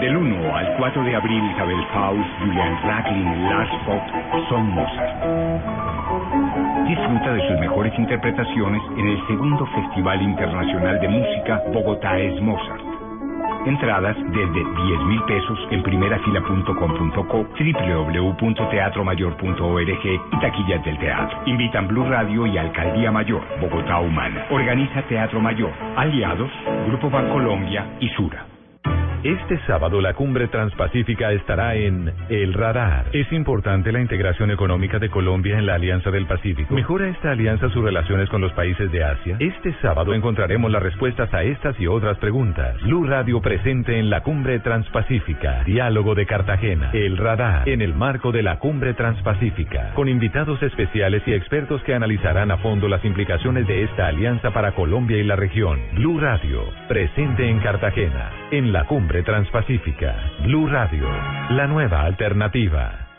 Speaker 21: Del 1 al 4 de abril, Isabel Faust, Julian Racklin, Lars Vogt son Mozart. Disfruta de sus mejores interpretaciones en el segundo Festival Internacional de Música Bogotá es Mozart. Entradas desde 10 mil pesos en primerafila.com.co, www.teatromayor.org y taquillas del teatro. Invitan Blue Radio y Alcaldía Mayor, Bogotá Humana. Organiza Teatro Mayor, Aliados, Grupo Bancolombia y Sura.
Speaker 1: Este sábado la cumbre transpacífica estará en El Radar. Es importante la integración económica de Colombia en la Alianza del Pacífico. ¿Mejora esta alianza sus relaciones con los países de Asia? Este sábado encontraremos las respuestas a estas y otras preguntas. Blue Radio presente en la cumbre transpacífica. Diálogo de Cartagena. El Radar. En el marco de la cumbre transpacífica. Con invitados especiales y expertos que analizarán a fondo las implicaciones de esta alianza para Colombia y la región. Blue Radio. Presente en Cartagena. En la cumbre transpacífica. Blue Radio. La nueva alternativa.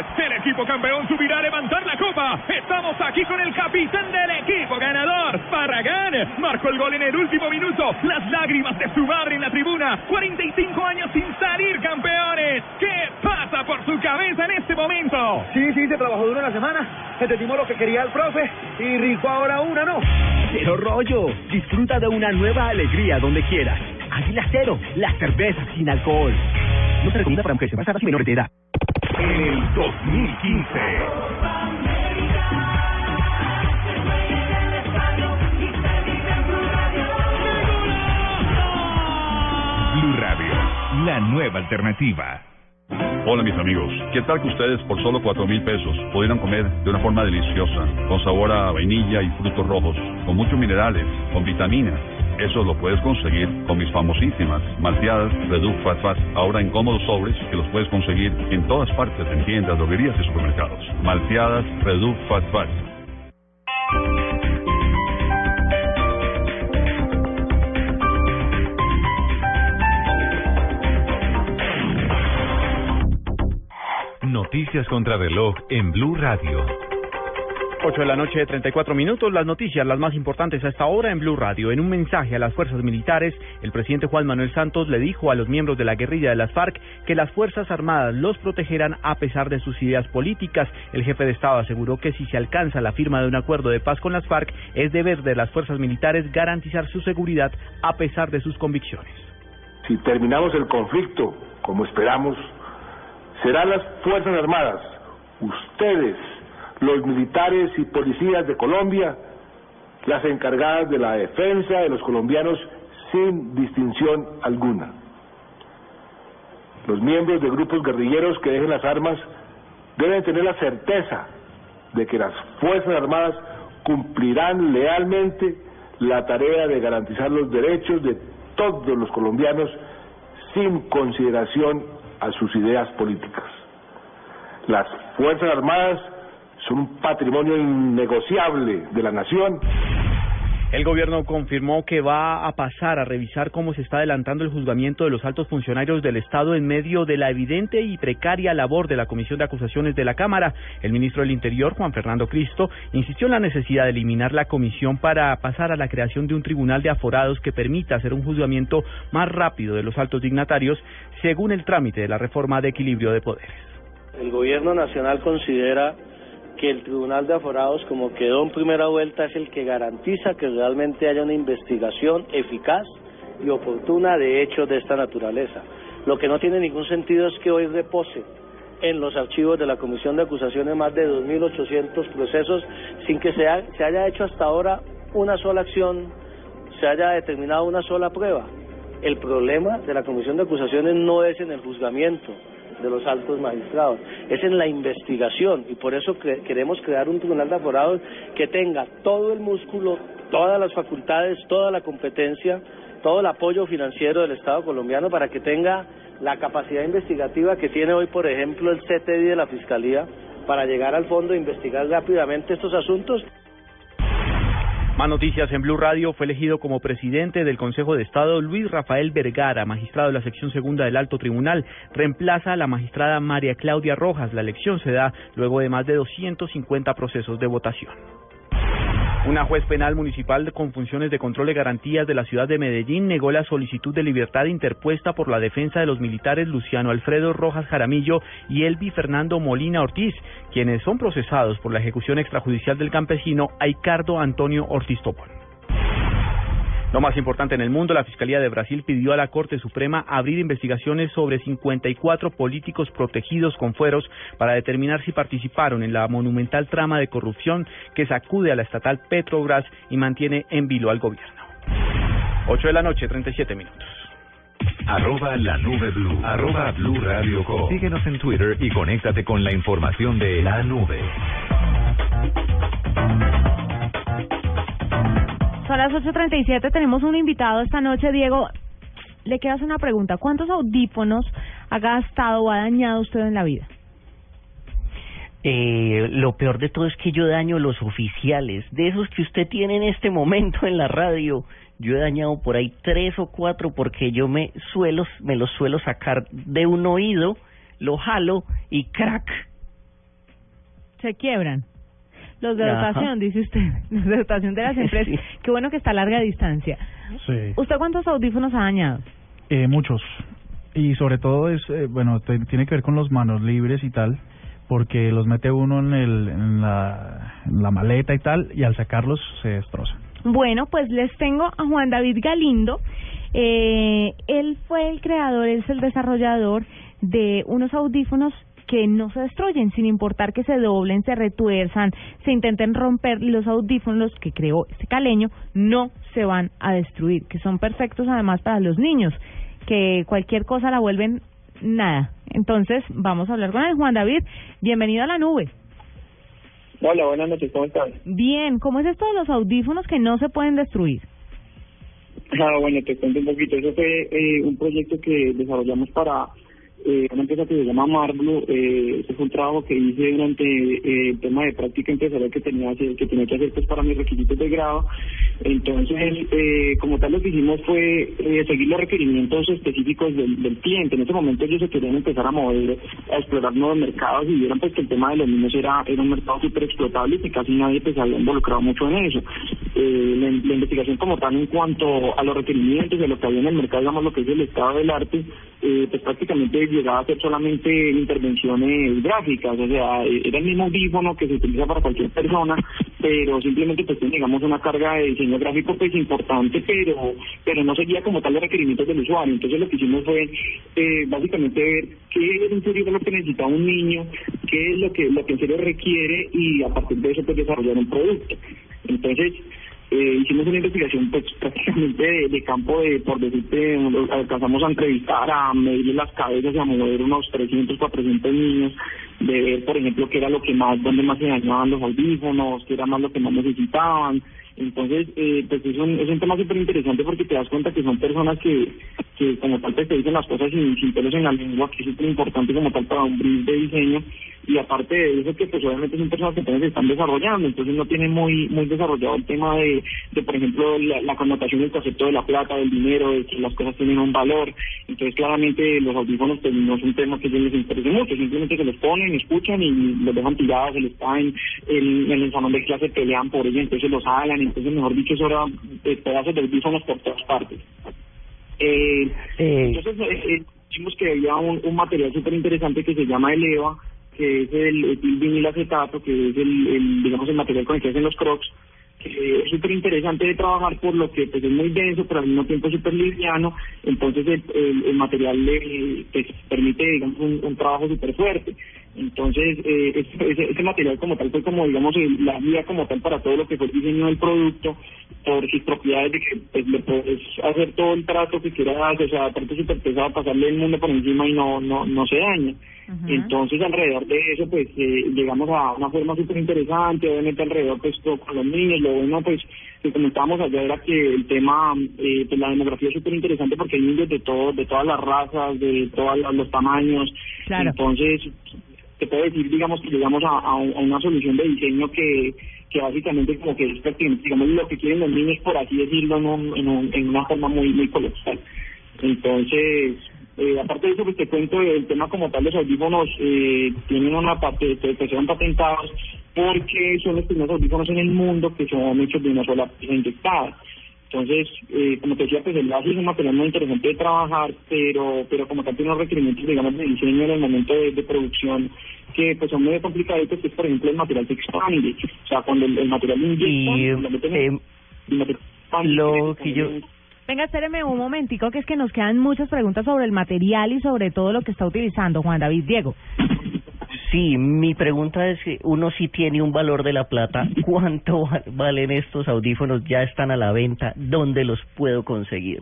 Speaker 22: El equipo campeón subirá a levantar la copa. Estamos aquí con el capitán del equipo ganador, Barragán. Marcó el gol en el último minuto. Las lágrimas de su madre en la tribuna. 45 años sin salir campeones. ¿Qué pasa por su cabeza en este momento?
Speaker 23: Sí, sí, se trabajó duro la semana. Entendimos lo que quería el profe y rico ahora una, ¿no?
Speaker 20: Cero rollo. Disfruta de una nueva alegría donde quieras. Águila Cero, la cerveza sin alcohol. No se recomienda para mujeres embarazadas y menores de edad.
Speaker 15: En el 2015. Blue Radio, la nueva alternativa.
Speaker 24: Hola mis amigos, ¿qué tal que ustedes por solo cuatro mil pesos pudieran comer de una forma deliciosa, con sabor a vainilla y frutos rojos, con muchos minerales, con vitaminas? Eso lo puedes conseguir con mis famosísimas malteadas Reduc Fat Fat, ahora en cómodos sobres que los puedes conseguir en todas partes, en tiendas, droguerías y supermercados. Malteadas Reduc Fat Fat.
Speaker 1: Noticias contra reloj en Blue Radio.
Speaker 25: 8 de la noche, 34 minutos. Las noticias, las más importantes a esta hora en Blue Radio. En un mensaje a las fuerzas militares, el presidente Juan Manuel Santos le dijo a los miembros de la guerrilla de las FARC que las Fuerzas Armadas los protegerán a pesar de sus ideas políticas. El jefe de Estado aseguró que si se alcanza la firma de un acuerdo de paz con las FARC, es deber de las fuerzas militares garantizar su seguridad a pesar de sus convicciones.
Speaker 26: Si terminamos el conflicto, como esperamos, serán las Fuerzas Armadas, ustedes, los militares y policías de Colombia, las encargadas de la defensa de los colombianos sin distinción alguna. Los miembros de grupos guerrilleros que dejen las armas deben tener la certeza de que las Fuerzas Armadas cumplirán lealmente la tarea de garantizar los derechos de todos los colombianos sin consideración a sus ideas políticas. Las Fuerzas Armadas son un patrimonio innegociable de la nación.
Speaker 25: El gobierno confirmó que va a pasar a revisar cómo se está adelantando el juzgamiento de los altos funcionarios del Estado en medio de la evidente y precaria labor de la Comisión de Acusaciones de la Cámara. El ministro del Interior, Juan Fernando Cristo, insistió en la necesidad de eliminar la comisión para pasar a la creación de un tribunal de aforados que permita hacer un juzgamiento más rápido de los altos dignatarios según el trámite de la reforma de equilibrio de poderes.
Speaker 27: El gobierno nacional considera que el Tribunal de Aforados, como quedó en primera vuelta, es el que garantiza que realmente haya una investigación eficaz y oportuna de hechos de esta naturaleza. Lo que no tiene ningún sentido es que hoy repose en los archivos de la Comisión de Acusaciones más de 2.800 procesos sin que se, se haya hecho hasta ahora una sola acción, se haya determinado una sola prueba. El problema de la Comisión de Acusaciones no es en el juzgamiento de los altos magistrados, es en la investigación y por eso queremos crear un tribunal de aforados que tenga todo el músculo, todas las facultades, toda la competencia, todo el apoyo financiero del Estado colombiano para que tenga la capacidad investigativa que tiene hoy, por ejemplo, el CTI de la Fiscalía para llegar al fondo e investigar rápidamente estos asuntos
Speaker 25: Más noticias en Blue Radio. Fue elegido como presidente del Consejo de Estado Luis Rafael Vergara, magistrado de la sección segunda del Alto Tribunal. Reemplaza a la magistrada María Claudia Rojas. La elección se da luego de más de 250 procesos de votación. Una juez penal municipal con funciones de control y garantías de la ciudad de Medellín negó la solicitud de libertad interpuesta por la defensa de los militares Luciano Alfredo Rojas Jaramillo y Elvi Fernando Molina Ortiz, quienes son procesados por la ejecución extrajudicial del campesino Aicardo Antonio Ortiz Topón. Lo más importante en el mundo, la Fiscalía de Brasil pidió a la Corte Suprema abrir investigaciones sobre 54 políticos protegidos con fueros para determinar si participaron en la monumental trama de corrupción que sacude a la estatal Petrobras y mantiene en vilo al gobierno. 8 de la noche, 37 minutos.
Speaker 1: Arroba la nube blue. Arroba blue radio com. Síguenos en Twitter y conéctate con la información de la nube.
Speaker 2: Son las 8.37, tenemos un invitado esta noche, Diego. Le hacer una pregunta. ¿Cuántos audífonos ha gastado o ha dañado usted en la vida?
Speaker 4: Eh, lo peor de todo es que yo daño los oficiales, de esos que usted tiene en este momento en la radio. Yo he dañado por ahí tres o cuatro porque yo me suelo, me los suelo sacar de un oído, lo jalo y crack.
Speaker 2: Se quiebran. Los de
Speaker 4: Ajá.
Speaker 2: dotación, dice usted. Los de dotación de las empresas.
Speaker 4: Sí.
Speaker 2: Qué bueno que está a larga distancia.
Speaker 3: Sí.
Speaker 2: ¿Usted cuántos audífonos ha dañado?
Speaker 3: Eh, muchos. Y sobre todo es, eh, bueno, tiene que ver con los manos libres y tal, porque los mete uno en, el, en, la, en la maleta y tal, y al sacarlos se destroza.
Speaker 2: Bueno, pues les tengo a Juan David Galindo. Eh, él fue el creador, él es el desarrollador de unos audífonos que no se destruyen, sin importar que se doblen, se retuerzan, se intenten romper, los audífonos que creó este caleño no se van a destruir, que son perfectos además para los niños, que cualquier cosa la vuelven nada. Entonces, vamos a hablar con él. Juan David, bienvenido a la nube.
Speaker 28: Hola, buenas noches, ¿cómo están?
Speaker 2: Bien, ¿cómo es esto de los audífonos que no se pueden destruir?
Speaker 28: Ah, bueno, te cuento un poquito. Eso fue eh, un proyecto que desarrollamos para eh, una empresa que se llama Marblu. Eh, fue un trabajo que hice durante eh, el tema de práctica empresarial que tenía, que que tenía que hacer pues, para mis requisitos de grado. Entonces, eh, como tal, lo que hicimos fue eh, seguir los requerimientos específicos del, del cliente. En ese momento ellos se querían empezar a mover, a explorar nuevos mercados y vieron pues que el tema de los niños era, era un mercado súper explotable y que casi nadie pues había involucrado mucho en eso. Eh, la, la investigación como tal en cuanto a los requerimientos de lo que había en el mercado, digamos lo que es el estado del arte, eh, pues prácticamente llegaba a ser solamente intervenciones gráficas, o sea, era el mismo audífono que se utiliza para cualquier persona, pero simplemente pues digamos una carga de diseño gráfico pues importante, pero pero no seguía como tal los requerimientos del usuario. Entonces lo que hicimos fue eh, básicamente ver qué es en serio lo que necesita un niño, qué es lo que lo que en serio requiere y a partir de eso pues desarrollar un producto. Entonces eh, hicimos una investigación pues prácticamente de, campo de, por decirte, alcanzamos a entrevistar, a medir las cabezas a mover unos 300, 400 niños, de ver, por ejemplo, qué era lo que más, dónde más se dañaban los audífonos, qué era más lo que más necesitaban. Entonces, eh, pues es un, es un tema súper interesante porque te das cuenta que son personas que, que como tal pues, te dicen las cosas sin, sin pelos en la lengua, que es súper importante como tal para un brief de diseño. Y aparte de eso, que pues obviamente son personas que apenas están desarrollando, entonces no tienen muy muy desarrollado el tema de, de por ejemplo, la, la connotación del concepto de la plata, del dinero, de que las cosas tienen un valor. Entonces, claramente los audífonos pues, no es un tema que les interese mucho, simplemente se los ponen, escuchan y los dejan tirados, se les caen, en, en el salón de clase pelean por ellos, entonces los jalan, entonces mejor dicho, eso era eh, pedazos de audífonos por todas partes. Eh, Entonces, eh, eh, vimos que había un, un material súper interesante que se llama el EVA, que es el, el vinil acetato, que es el, el, digamos, el material con el que hacen los crocs, que es súper interesante de trabajar por lo que pues, es muy denso, pero al mismo tiempo súper liviano, entonces el, el, el material le pues, permite, digamos, un, un trabajo súper fuerte. Entonces, eh, ese, ese- ese material como tal fue como, digamos, la guía como tal para todo lo que fue el diseño del producto, por sus propiedades de que pues, le puedes hacer todo el trato que quieras, o sea, aparte súper pesado, pasarle el mundo por encima y no no no se daña. Entonces, alrededor de eso, pues, eh, llegamos a una forma súper interesante, obviamente alrededor, pues, todo con los niños, lo bueno, pues, que comentábamos allá era que el tema, eh, pues, la demografía es súper interesante porque hay niños de todo, de todas las razas, de todos los, los tamaños,
Speaker 2: Claro.
Speaker 28: entonces, te puedo decir, digamos, que llegamos a, a un- a una solución de diseño que que básicamente como que es prácticamente, digamos, lo que quieren los niños, por así decirlo, en, un- en, un- en una forma muy muy coloquial. Entonces, eh, aparte de eso, pues te cuento el tema como tal, los audífonos eh, tienen una parte, que que son patentados porque son los primeros audífonos en el mundo que son hechos de una sola inyectada. Entonces, eh, como te decía, pues el láser es un material muy interesante de trabajar, pero pero como tal tiene unos requerimientos, digamos, de diseño en el momento de, de producción que pues son medio complicaditos, que es por ejemplo el material se expande. O sea, cuando el, el material inyecta, lo meten en- el material expande,
Speaker 4: lo que yo
Speaker 2: Venga, espéreme un momentico, que es que nos quedan muchas preguntas sobre el material y sobre todo lo que está utilizando Juan David Diego.
Speaker 4: Sí, mi pregunta es, que uno sí tiene un valor de la plata. ¿Cuánto val- valen estos audífonos? ¿Ya están a la venta? ¿Dónde los puedo conseguir?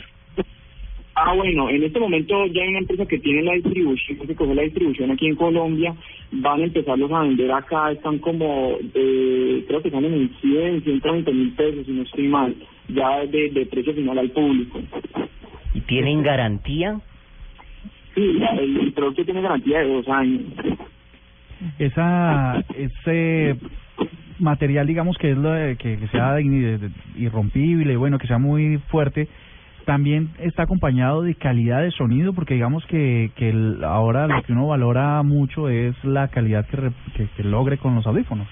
Speaker 28: Ah, bueno, en este momento ya hay una empresa que tiene la distribución, que coge la distribución aquí en Colombia, van a empezarlos a vender acá, están como, eh, creo que salen en 100, 120 mil pesos, si no estoy mal, ya de, de precio final al público.
Speaker 4: ¿Y tienen garantía?
Speaker 28: Sí, el, el producto tiene garantía de dos años.
Speaker 3: Esa, ese material, digamos que es lo de- que, sea irrompible, bueno, que sea muy fuerte, también está acompañado de calidad de sonido, porque digamos que, que ahora lo que uno valora mucho es la calidad que, re- que, que logre con los audífonos.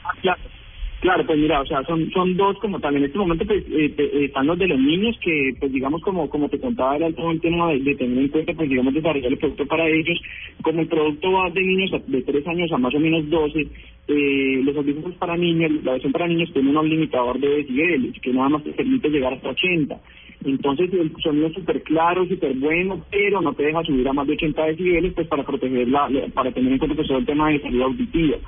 Speaker 28: Claro, pues mira, o sea, son son dos como tal. En este momento pues eh, te- eh, están los de los niños que, pues digamos como como te contaba era todo el tema de, tener en cuenta, pues digamos desarrollar el producto para ellos. Como el producto va de niños de 3 años a más o menos 12, eh, los audífonos para niños, la versión para niños tiene un limitador de decibeles que nada más te permite llegar hasta 80. Entonces el sonido es súper claro, súper bueno, pero no te deja subir a más de 80 decibeles pues para proteger la- para tener en cuenta pues todo el tema de salud auditiva.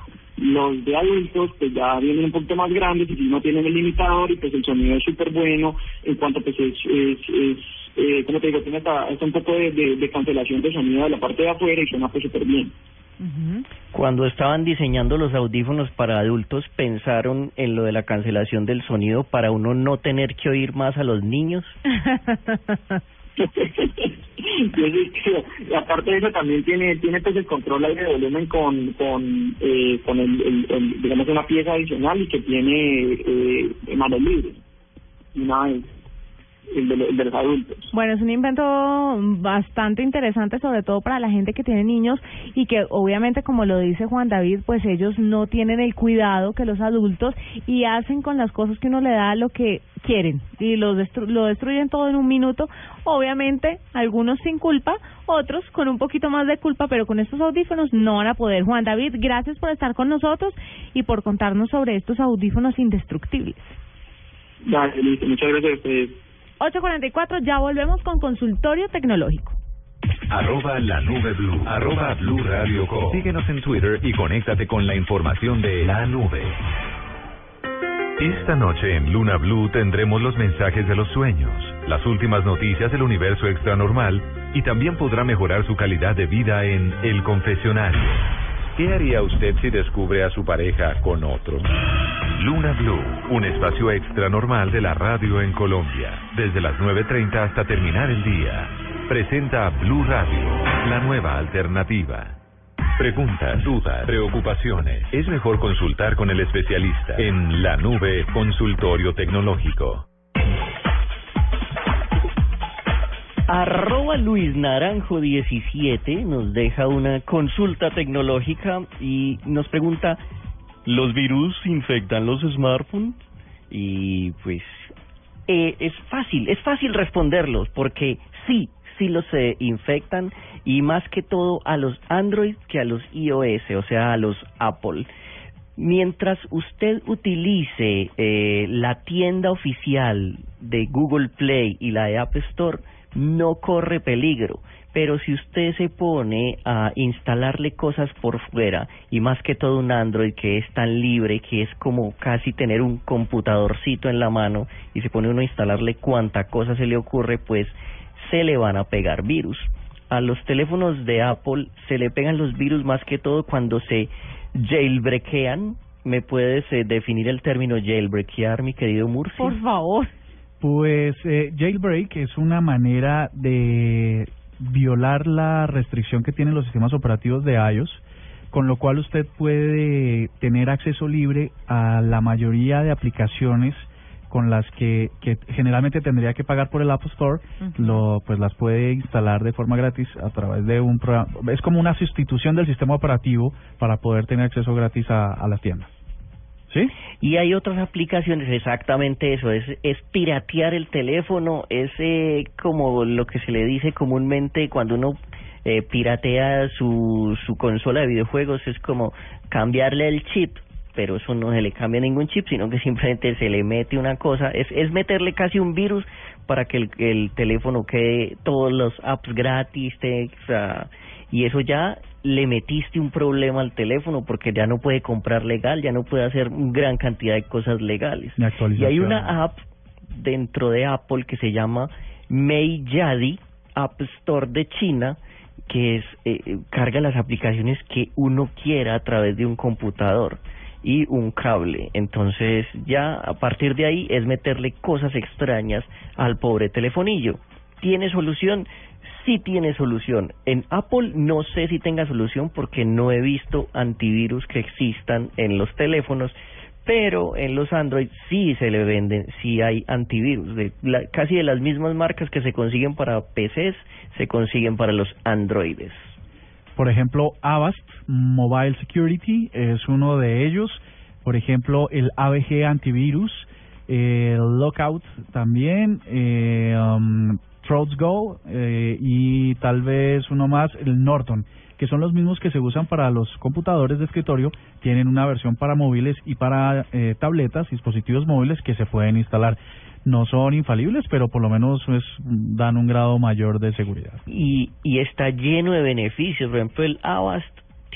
Speaker 28: Los de adultos pues ya vienen un poquito más grandes y si no tienen el limitador y pues el sonido es súper bueno en cuanto pues es, es, es eh, como te digo, tiene hasta, hasta un poco de, de, de cancelación de sonido de la parte de afuera y suena pues súper bien.
Speaker 4: Cuando estaban diseñando los audífonos para adultos, ¿pensaron en lo de la cancelación del sonido para uno no tener que oír más a los niños?
Speaker 28: Y aparte de eso también tiene tiene pues el control aire de volumen con con eh, con el- el, digamos una pieza adicional y que tiene eh, manos libres una vez el de, lo- el de los adultos
Speaker 2: Bueno, es un invento bastante interesante, sobre todo para la gente que tiene niños y que obviamente, como lo dice Juan David, pues ellos no tienen el cuidado que los adultos y hacen con las cosas que uno le da lo que quieren y lo, destru- lo destruyen todo en un minuto. Obviamente, algunos sin culpa, otros con un poquito más de culpa, pero con estos audífonos no van a poder. Juan David, gracias por estar con nosotros y por contarnos sobre estos audífonos indestructibles.
Speaker 28: Dale, muchas gracias a ustedes
Speaker 2: 844, ya volvemos con consultorio tecnológico.
Speaker 1: Arroba la nube blue. Arroba blue radio com. Síguenos en Twitter y conéctate con la información de la nube. Esta noche en Luna Blue tendremos los mensajes de los sueños, las últimas noticias del universo extranormal y también podrá mejorar su calidad de vida en El Confesionario. ¿Qué haría usted si descubre a su pareja con otro? Luna Blue, un espacio extra normal de la radio en Colombia, desde las 9.30 hasta terminar el día. Presenta Blue Radio, la nueva alternativa. Preguntas, dudas, preocupaciones. Es mejor consultar con el especialista en la nube consultorio tecnológico.
Speaker 4: Arroba Luis Naranjo 17 nos deja una consulta tecnológica y nos pregunta, ¿los virus infectan los smartphones? Y pues eh, es fácil, es fácil responderlos porque sí, sí los eh, infectan y más que todo a los Android que a los iOS, o sea, a los Apple. Mientras usted utilice eh, la tienda oficial de Google Play y la de App Store, no corre peligro. Pero si usted se pone a instalarle cosas por fuera, y más que todo un Android que es tan libre, que es como casi tener un computadorcito en la mano, y se pone uno a instalarle cuanta cosa se le ocurre, pues se le van a pegar virus. A los teléfonos de Apple se le pegan los virus más que todo cuando se jailbreakean. ¿Me puedes eh, definir el término jailbreakear, mi querido Murphy?
Speaker 2: Por favor.
Speaker 3: Pues eh, jailbreak es una manera de violar la restricción que tienen los sistemas operativos de iOS, con lo cual usted puede tener acceso libre a la mayoría de aplicaciones con las que, que generalmente tendría que pagar por el App Store, lo, pues las puede instalar de forma gratis a través de un programa. Es como una sustitución del sistema operativo para poder tener acceso gratis a, a las tiendas. ¿Sí?
Speaker 4: Y hay otras aplicaciones, exactamente eso, es, es piratear el teléfono, es eh, como lo que se le dice comúnmente cuando uno eh, piratea su, su consola de videojuegos, es como cambiarle el chip, pero eso no se le cambia ningún chip, sino que simplemente se le mete una cosa, es, es meterle casi un virus para que el, el teléfono quede todos los apps gratis, te- o sea, y eso ya le metiste un problema al teléfono porque ya no puede comprar legal, ya no puede hacer gran cantidad de cosas legales. Y hay una app dentro de Apple que se llama Meiyadi App Store de China que es eh, carga las aplicaciones que uno quiera a través de un computador y un cable. Entonces ya a partir de ahí es meterle cosas extrañas al pobre telefonillo. ¿Tiene solución? Sí tiene solución. En Apple no sé si tenga solución porque no he visto antivirus que existan en los teléfonos, pero en los Android sí se le venden, sí hay antivirus, de casi de las mismas marcas que se consiguen para PCs, se consiguen para los Androides.
Speaker 3: Por ejemplo, Avast Mobile Security es uno de ellos. Por ejemplo, el ABG Antivirus, el Lockout también, eh, um, Go eh, y tal vez uno más, el Norton que son los mismos que se usan para los computadores de escritorio, tienen una versión para móviles y para eh, tabletas, dispositivos móviles que se pueden instalar. No son infalibles, pero por lo menos dan un grado mayor de seguridad.
Speaker 4: Y, y está lleno de beneficios. Por ejemplo, el Avast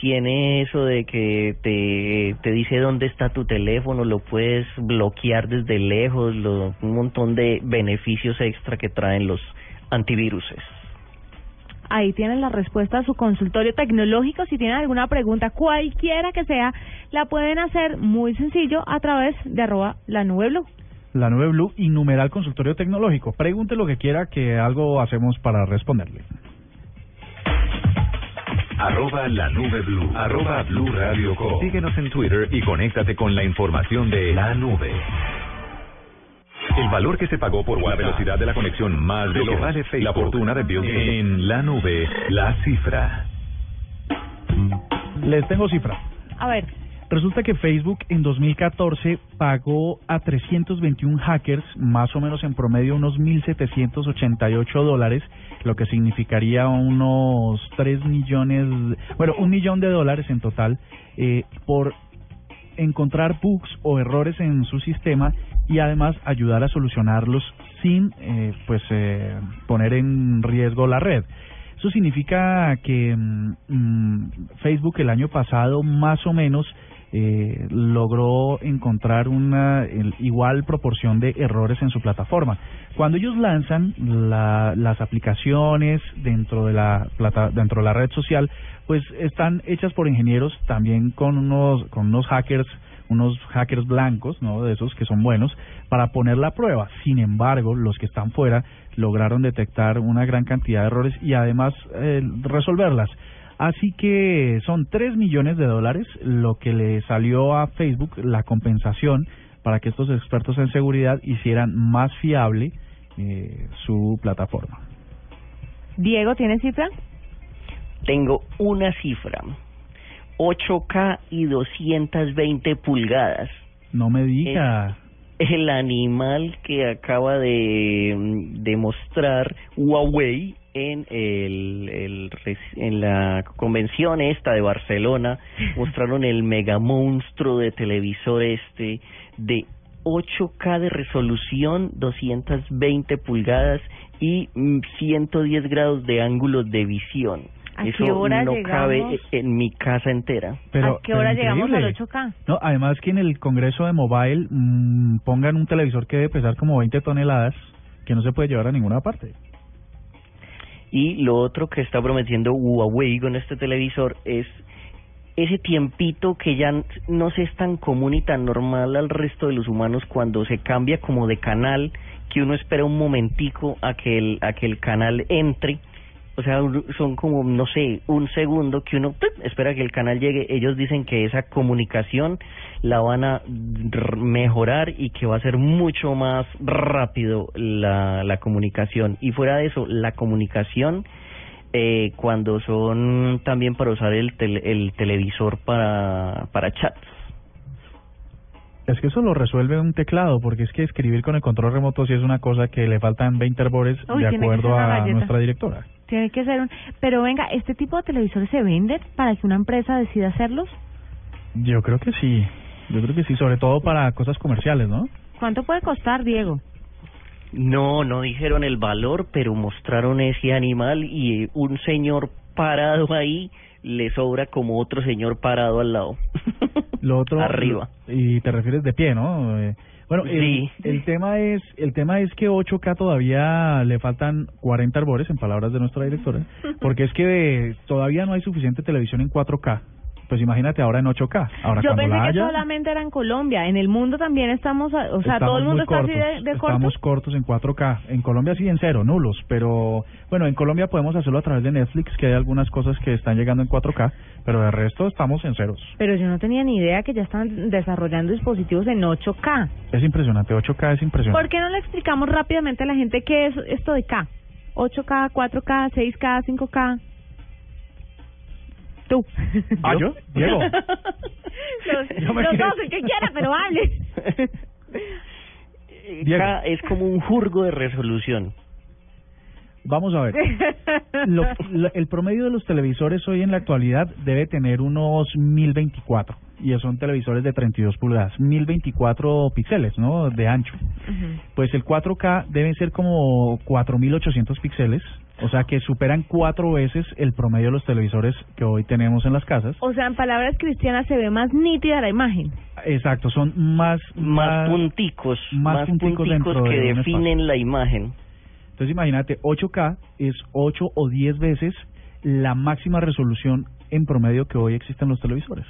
Speaker 4: tiene eso de que te, te dice dónde está tu teléfono, lo puedes bloquear desde lejos, lo, un montón de beneficios extra que traen los antiviruses.
Speaker 2: Ahí tienen la respuesta a su consultorio tecnológico. Si tienen alguna pregunta, cualquiera que sea, la pueden hacer muy sencillo a través de arroba la nube blue.
Speaker 3: La nube blue y numeral consultorio tecnológico. Pregunte lo que quiera que algo hacemos para responderle.
Speaker 1: Arroba la nube blue. Arroba blue radio Síguenos en Twitter y conéctate con la información de la nube. El valor que se pagó por la velocidad de la conexión más de lo que vale Facebook, la fortuna de Bill en la nube, la cifra.
Speaker 3: Les tengo cifra.
Speaker 2: A ver.
Speaker 3: Resulta que Facebook en 2014 pagó a 321 hackers, más o menos en promedio unos 1.788 dólares, lo que significaría unos 3 millones, bueno, un millón de dólares en total, eh, por encontrar bugs o errores en su sistema y además ayudar a solucionarlos sin eh, pues eh, poner en riesgo la red. Eso significa que mm, mm, Facebook el año pasado más o menos eh, logró encontrar una igual proporción de errores en su plataforma. Cuando ellos lanzan la, las aplicaciones dentro de la plata, dentro de la red social, pues están hechas por ingenieros también con unos con unos hackers unos hackers blancos, ¿no? De esos que son buenos, para poner la prueba. Sin embargo, los que están fuera lograron detectar una gran cantidad de errores y además eh, resolverlas. Así que son 3 millones de dólares lo que le salió a Facebook la compensación para que estos expertos en seguridad hicieran más fiable eh, su plataforma.
Speaker 2: Diego, ¿tiene cifra?
Speaker 4: Tengo una cifra. 8K y 220 pulgadas.
Speaker 3: No me diga.
Speaker 4: El animal que acaba de, de mostrar Huawei en el, el, en la convención esta de Barcelona mostraron el mega monstruo de televisor este de 8K de resolución, 220 pulgadas y 110 grados de ángulo de visión.
Speaker 2: ¿A
Speaker 4: Eso
Speaker 2: qué hora
Speaker 4: no
Speaker 2: llegamos?
Speaker 4: cabe en mi casa entera.
Speaker 3: Pero,
Speaker 2: ¿A qué hora
Speaker 3: pero
Speaker 2: llegamos al
Speaker 3: increíble.
Speaker 2: 8K?
Speaker 3: No, además que en el Congreso de Mobile mm, pongan un televisor que debe pesar como 20 toneladas, que no se puede llevar a ninguna parte.
Speaker 4: Y lo otro que está prometiendo Huawei con este televisor es ese tiempito que ya no se es tan común y tan normal al resto de los humanos cuando se cambia como de canal, que uno espera un momentico a que el, a que el canal entre. O sea, son como, no sé, un segundo que uno espera que el canal llegue. Ellos dicen que esa comunicación la van a mejorar y que va a ser mucho más rápido la, la comunicación. Y fuera de eso, la comunicación eh, cuando son también para usar el, tele- el televisor para, para chats.
Speaker 3: Es que eso lo resuelve un teclado, porque es que escribir con el control remoto sí es una cosa que le faltan 20 herbores
Speaker 2: Uy,
Speaker 3: de acuerdo a nuestra directora.
Speaker 2: Tiene que ser un... Pero venga, ¿este tipo de televisores se venden para que una empresa decida hacerlos?
Speaker 3: Yo creo que sí, yo creo que sí, sobre todo para cosas comerciales, ¿no?
Speaker 2: ¿Cuánto puede costar, Diego?
Speaker 4: No, no dijeron el valor, pero mostraron ese animal y un señor parado ahí le sobra como otro señor parado al lado.
Speaker 3: Lo otro
Speaker 4: Arriba.
Speaker 3: Y te refieres de pie, ¿no? Eh, bueno, el,
Speaker 4: Sí.
Speaker 3: el tema es el tema es que 8K todavía le faltan 40 arbores en palabras de nuestra directora, porque es que todavía no hay suficiente televisión en 4K. Pues imagínate ahora en 8K. Ahora
Speaker 2: Yo pensé que
Speaker 3: haya,
Speaker 2: solamente era en Colombia. En el mundo también estamos, o sea, todo el
Speaker 3: estamos
Speaker 2: mundo está así de, de corto.
Speaker 3: Estamos cortos en 4K. En Colombia sí en cero, nulos. Pero bueno, en Colombia podemos hacerlo a través de Netflix, que hay algunas cosas que están llegando en 4K, pero de resto estamos en ceros.
Speaker 2: Pero yo no tenía ni idea que ya están desarrollando dispositivos en 8K.
Speaker 3: Es impresionante, 8K es impresionante.
Speaker 2: ¿Por qué no le explicamos rápidamente a la gente qué es esto de K? 8K, 4K, 6K, 5K. Tú.
Speaker 3: ¿Ah, yo? Diego.
Speaker 2: los
Speaker 3: Yo
Speaker 2: los dos, el que quiera, pero hable.
Speaker 4: Ca- es como un jurgo de resolución.
Speaker 3: Vamos a ver. Lo- lo- el promedio de los televisores hoy en la actualidad debe tener unos 1024 y son televisores de 32 pulgadas, 1024 píxeles, ¿no? De ancho. Pues el 4K deben ser como 4800 píxeles, o sea que superan cuatro veces el promedio de los televisores que hoy tenemos en las casas.
Speaker 2: O sea, en palabras cristianas se ve más nítida la imagen.
Speaker 3: Exacto, son más
Speaker 4: Más punticos, más punticos,
Speaker 3: dentro
Speaker 4: que
Speaker 3: de un
Speaker 4: definen la imagen.
Speaker 3: Entonces imagínate, 8K es 8 o 10 veces la máxima resolución en promedio que hoy existen los televisores.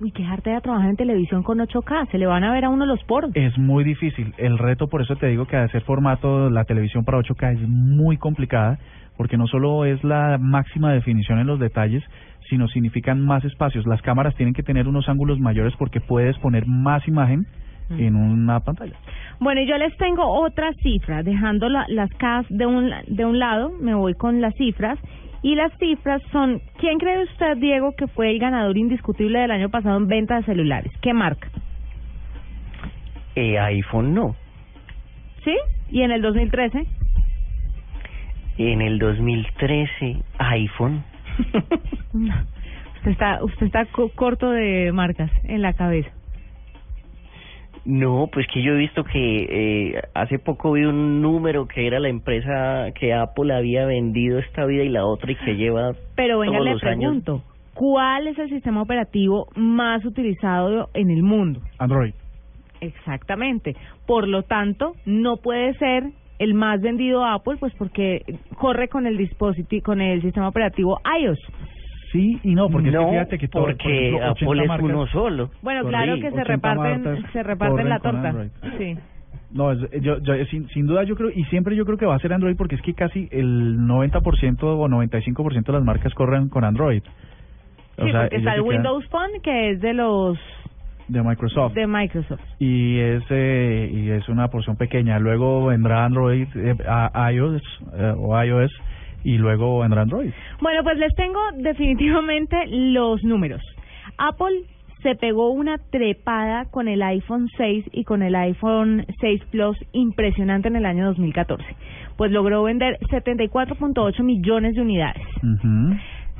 Speaker 2: Uy, qué arte de trabajar en televisión con 8K. Se le van a ver a uno los poros.
Speaker 3: Es muy difícil. El reto, por eso te digo que hacer formato, la televisión para 8K es muy complicada, porque no solo es la máxima definición en los detalles, sino significan más espacios. Las cámaras tienen que tener unos ángulos mayores porque puedes poner más imagen en una pantalla.
Speaker 2: Bueno, y yo les tengo otra cifra, dejando la- las K de un, de un lado, me voy con las cifras. Y las cifras son, ¿quién cree usted, Diego, que fue el ganador indiscutible del año pasado en venta de celulares? ¿Qué marca?
Speaker 4: Eh, iPhone no.
Speaker 2: ¿Sí? ¿Y en el 2013?
Speaker 4: En el 2013, iPhone.
Speaker 2: No. Usted está, usted está co- corto de marcas en la cabeza.
Speaker 4: No, pues que yo he visto que eh, hace poco vi un número que era la empresa que Apple había vendido esta vida y la otra y que lleva
Speaker 2: Pero venga,
Speaker 4: todos
Speaker 2: le
Speaker 4: los años.
Speaker 2: pregunto, ¿cuál es el sistema operativo más utilizado en el mundo?
Speaker 3: Android.
Speaker 2: Exactamente. Por lo tanto, no puede ser el más vendido Apple, pues porque corre con el dispositivo, con el sistema operativo iOS.
Speaker 3: Sí y no, porque es que
Speaker 4: No,
Speaker 3: fíjate que todo, por
Speaker 4: porque
Speaker 3: ejemplo, 80
Speaker 4: Apple es
Speaker 3: marcas-
Speaker 4: uno solo.
Speaker 2: Bueno, claro que se
Speaker 3: 80
Speaker 2: reparten, se reparten la torta. Sí.
Speaker 3: No, es- yo, yo, sin, sin duda yo creo, y siempre yo creo que va a ser Android porque es que casi el 90% o 95% de las marcas corren con Android. O
Speaker 2: Sí,
Speaker 3: sea,
Speaker 2: porque está el
Speaker 3: quedan
Speaker 2: Windows Phone, que es de los
Speaker 3: de Microsoft.
Speaker 2: de Microsoft.
Speaker 3: y es eh, y es una porción pequeña. Luego vendrá Android, eh, a- iOS eh, o iOS y luego vendrá Android.
Speaker 2: Bueno, pues les tengo definitivamente los números. Apple se pegó una trepada con el iPhone 6 y con el iPhone 6 Plus impresionante en el año 2014. Pues logró vender 74.8 millones de unidades.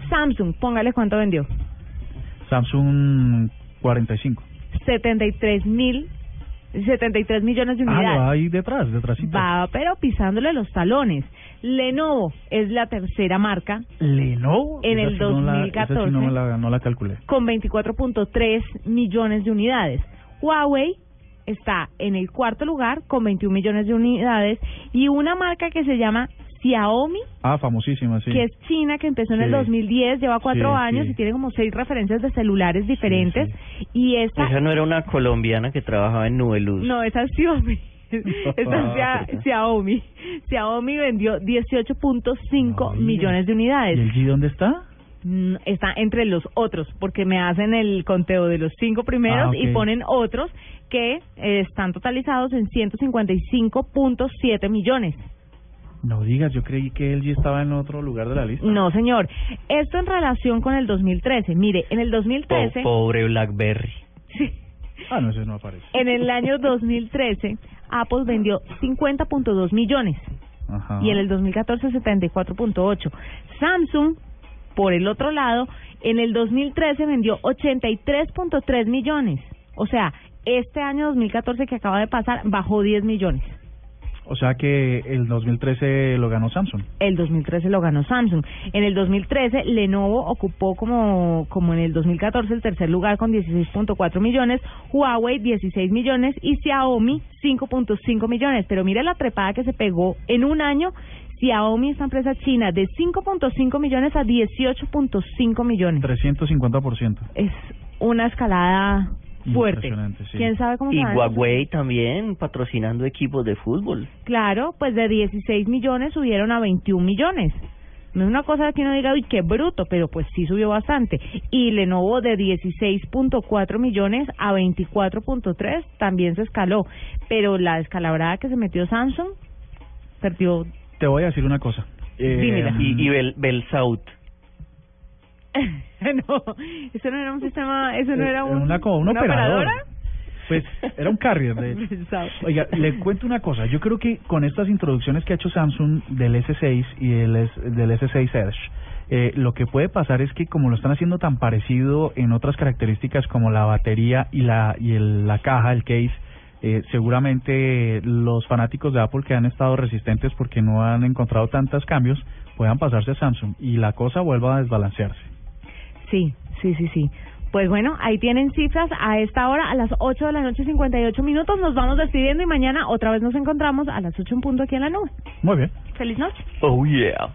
Speaker 2: Samsung, póngale cuánto vendió.
Speaker 3: Samsung 45.
Speaker 2: 73 mil, 73 millones de
Speaker 3: Ah,
Speaker 2: unidades.
Speaker 3: lo va ahí detrás, detrásito.
Speaker 2: Va, pero pisándole los talones. Lenovo es la tercera marca
Speaker 3: Lenovo.
Speaker 2: En
Speaker 3: Esa
Speaker 2: el
Speaker 3: sí no la- esa sí
Speaker 2: 2014.
Speaker 3: no, la, no la calculé.
Speaker 2: con 24.3 millones de unidades. Huawei está en el cuarto lugar con 21 millones de unidades y una marca que se llama Xiaomi,
Speaker 3: Ah, famosísima, sí.
Speaker 2: que es china, que empezó en el
Speaker 3: Sí.
Speaker 2: 2010, lleva cuatro
Speaker 3: Sí,
Speaker 2: años
Speaker 3: sí.
Speaker 2: y tiene como seis referencias de celulares diferentes. Y esta...
Speaker 4: Esa no era una colombiana que trabajaba en Nubeluz.
Speaker 2: No, esa es Xiaomi. Esta es Xia- Xiaomi. Xiaomi vendió 18.5 millones de unidades.
Speaker 3: ¿Y el G dónde está?
Speaker 2: Mm, está entre los otros, porque me hacen el conteo de los cinco primeros
Speaker 3: Ah,
Speaker 2: y ponen otros que eh, están totalizados en 155.7 millones.
Speaker 3: No digas, yo creí que él ya estaba en otro lugar de la lista.
Speaker 2: No, señor. Esto en relación con el 2013. Mire, en el
Speaker 4: Po-
Speaker 2: 2013,
Speaker 4: pobre Blackberry.
Speaker 3: Ah, no, ese no aparece.
Speaker 2: en el año 2013, Apple vendió 50.2 millones
Speaker 3: Ajá.
Speaker 2: y en el 2014 74.8. Samsung, por el otro lado, en el 2013 vendió 83.3 millones. O sea, este año 2014 que acaba de pasar bajó 10 millones.
Speaker 3: O sea que el 2013 lo ganó Samsung.
Speaker 2: El 2013 lo ganó Samsung. En el 2013 Lenovo ocupó como como en el 2014 el tercer lugar con 16.4 millones, Huawei 16 millones y Xiaomi 5.5 millones. Pero mire la trepada que se pegó en un año. Xiaomi, esta empresa china, de 5.5 millones a 18.5 millones.
Speaker 3: 350%.
Speaker 2: Es una escalada fuerte.
Speaker 3: Sí.
Speaker 2: ¿Quién sabe cómo
Speaker 4: Y Huawei también patrocinando equipos de fútbol.
Speaker 2: Claro, pues de 16 millones subieron a 21 millones. No es una cosa que uno diga, uy, qué bruto, pero pues sí subió bastante. Y Lenovo de 16.4 millones a 24.3 también se escaló. Pero la descalabrada que se metió Samsung perdió.
Speaker 3: Te voy a decir una cosa. Eh.
Speaker 4: Y, y Bel, Belsaut.
Speaker 2: no, eso no era un sistema, eso no era un,
Speaker 3: una, co- un operador.
Speaker 2: operadora.
Speaker 3: Pues era un carrier, de. Oiga, le cuento una cosa. Yo creo que con estas introducciones que ha hecho Samsung del S6 y del, S- del S6 Edge, eh, lo que puede pasar es que como lo están haciendo tan parecido en otras características como la batería y la y el- la caja, el case, eh, seguramente los fanáticos de Apple que han estado resistentes porque no han encontrado tantos cambios puedan pasarse a Samsung y la cosa vuelva a desbalancearse.
Speaker 2: Sí, sí, sí, sí. Pues bueno, ahí tienen cifras a esta hora, a las 8 de la noche, 58 minutos. Nos vamos despidiendo y mañana otra vez nos encontramos a las 8 en punto aquí en la nube.
Speaker 3: Muy bien.
Speaker 2: Feliz noche.
Speaker 1: Oh yeah.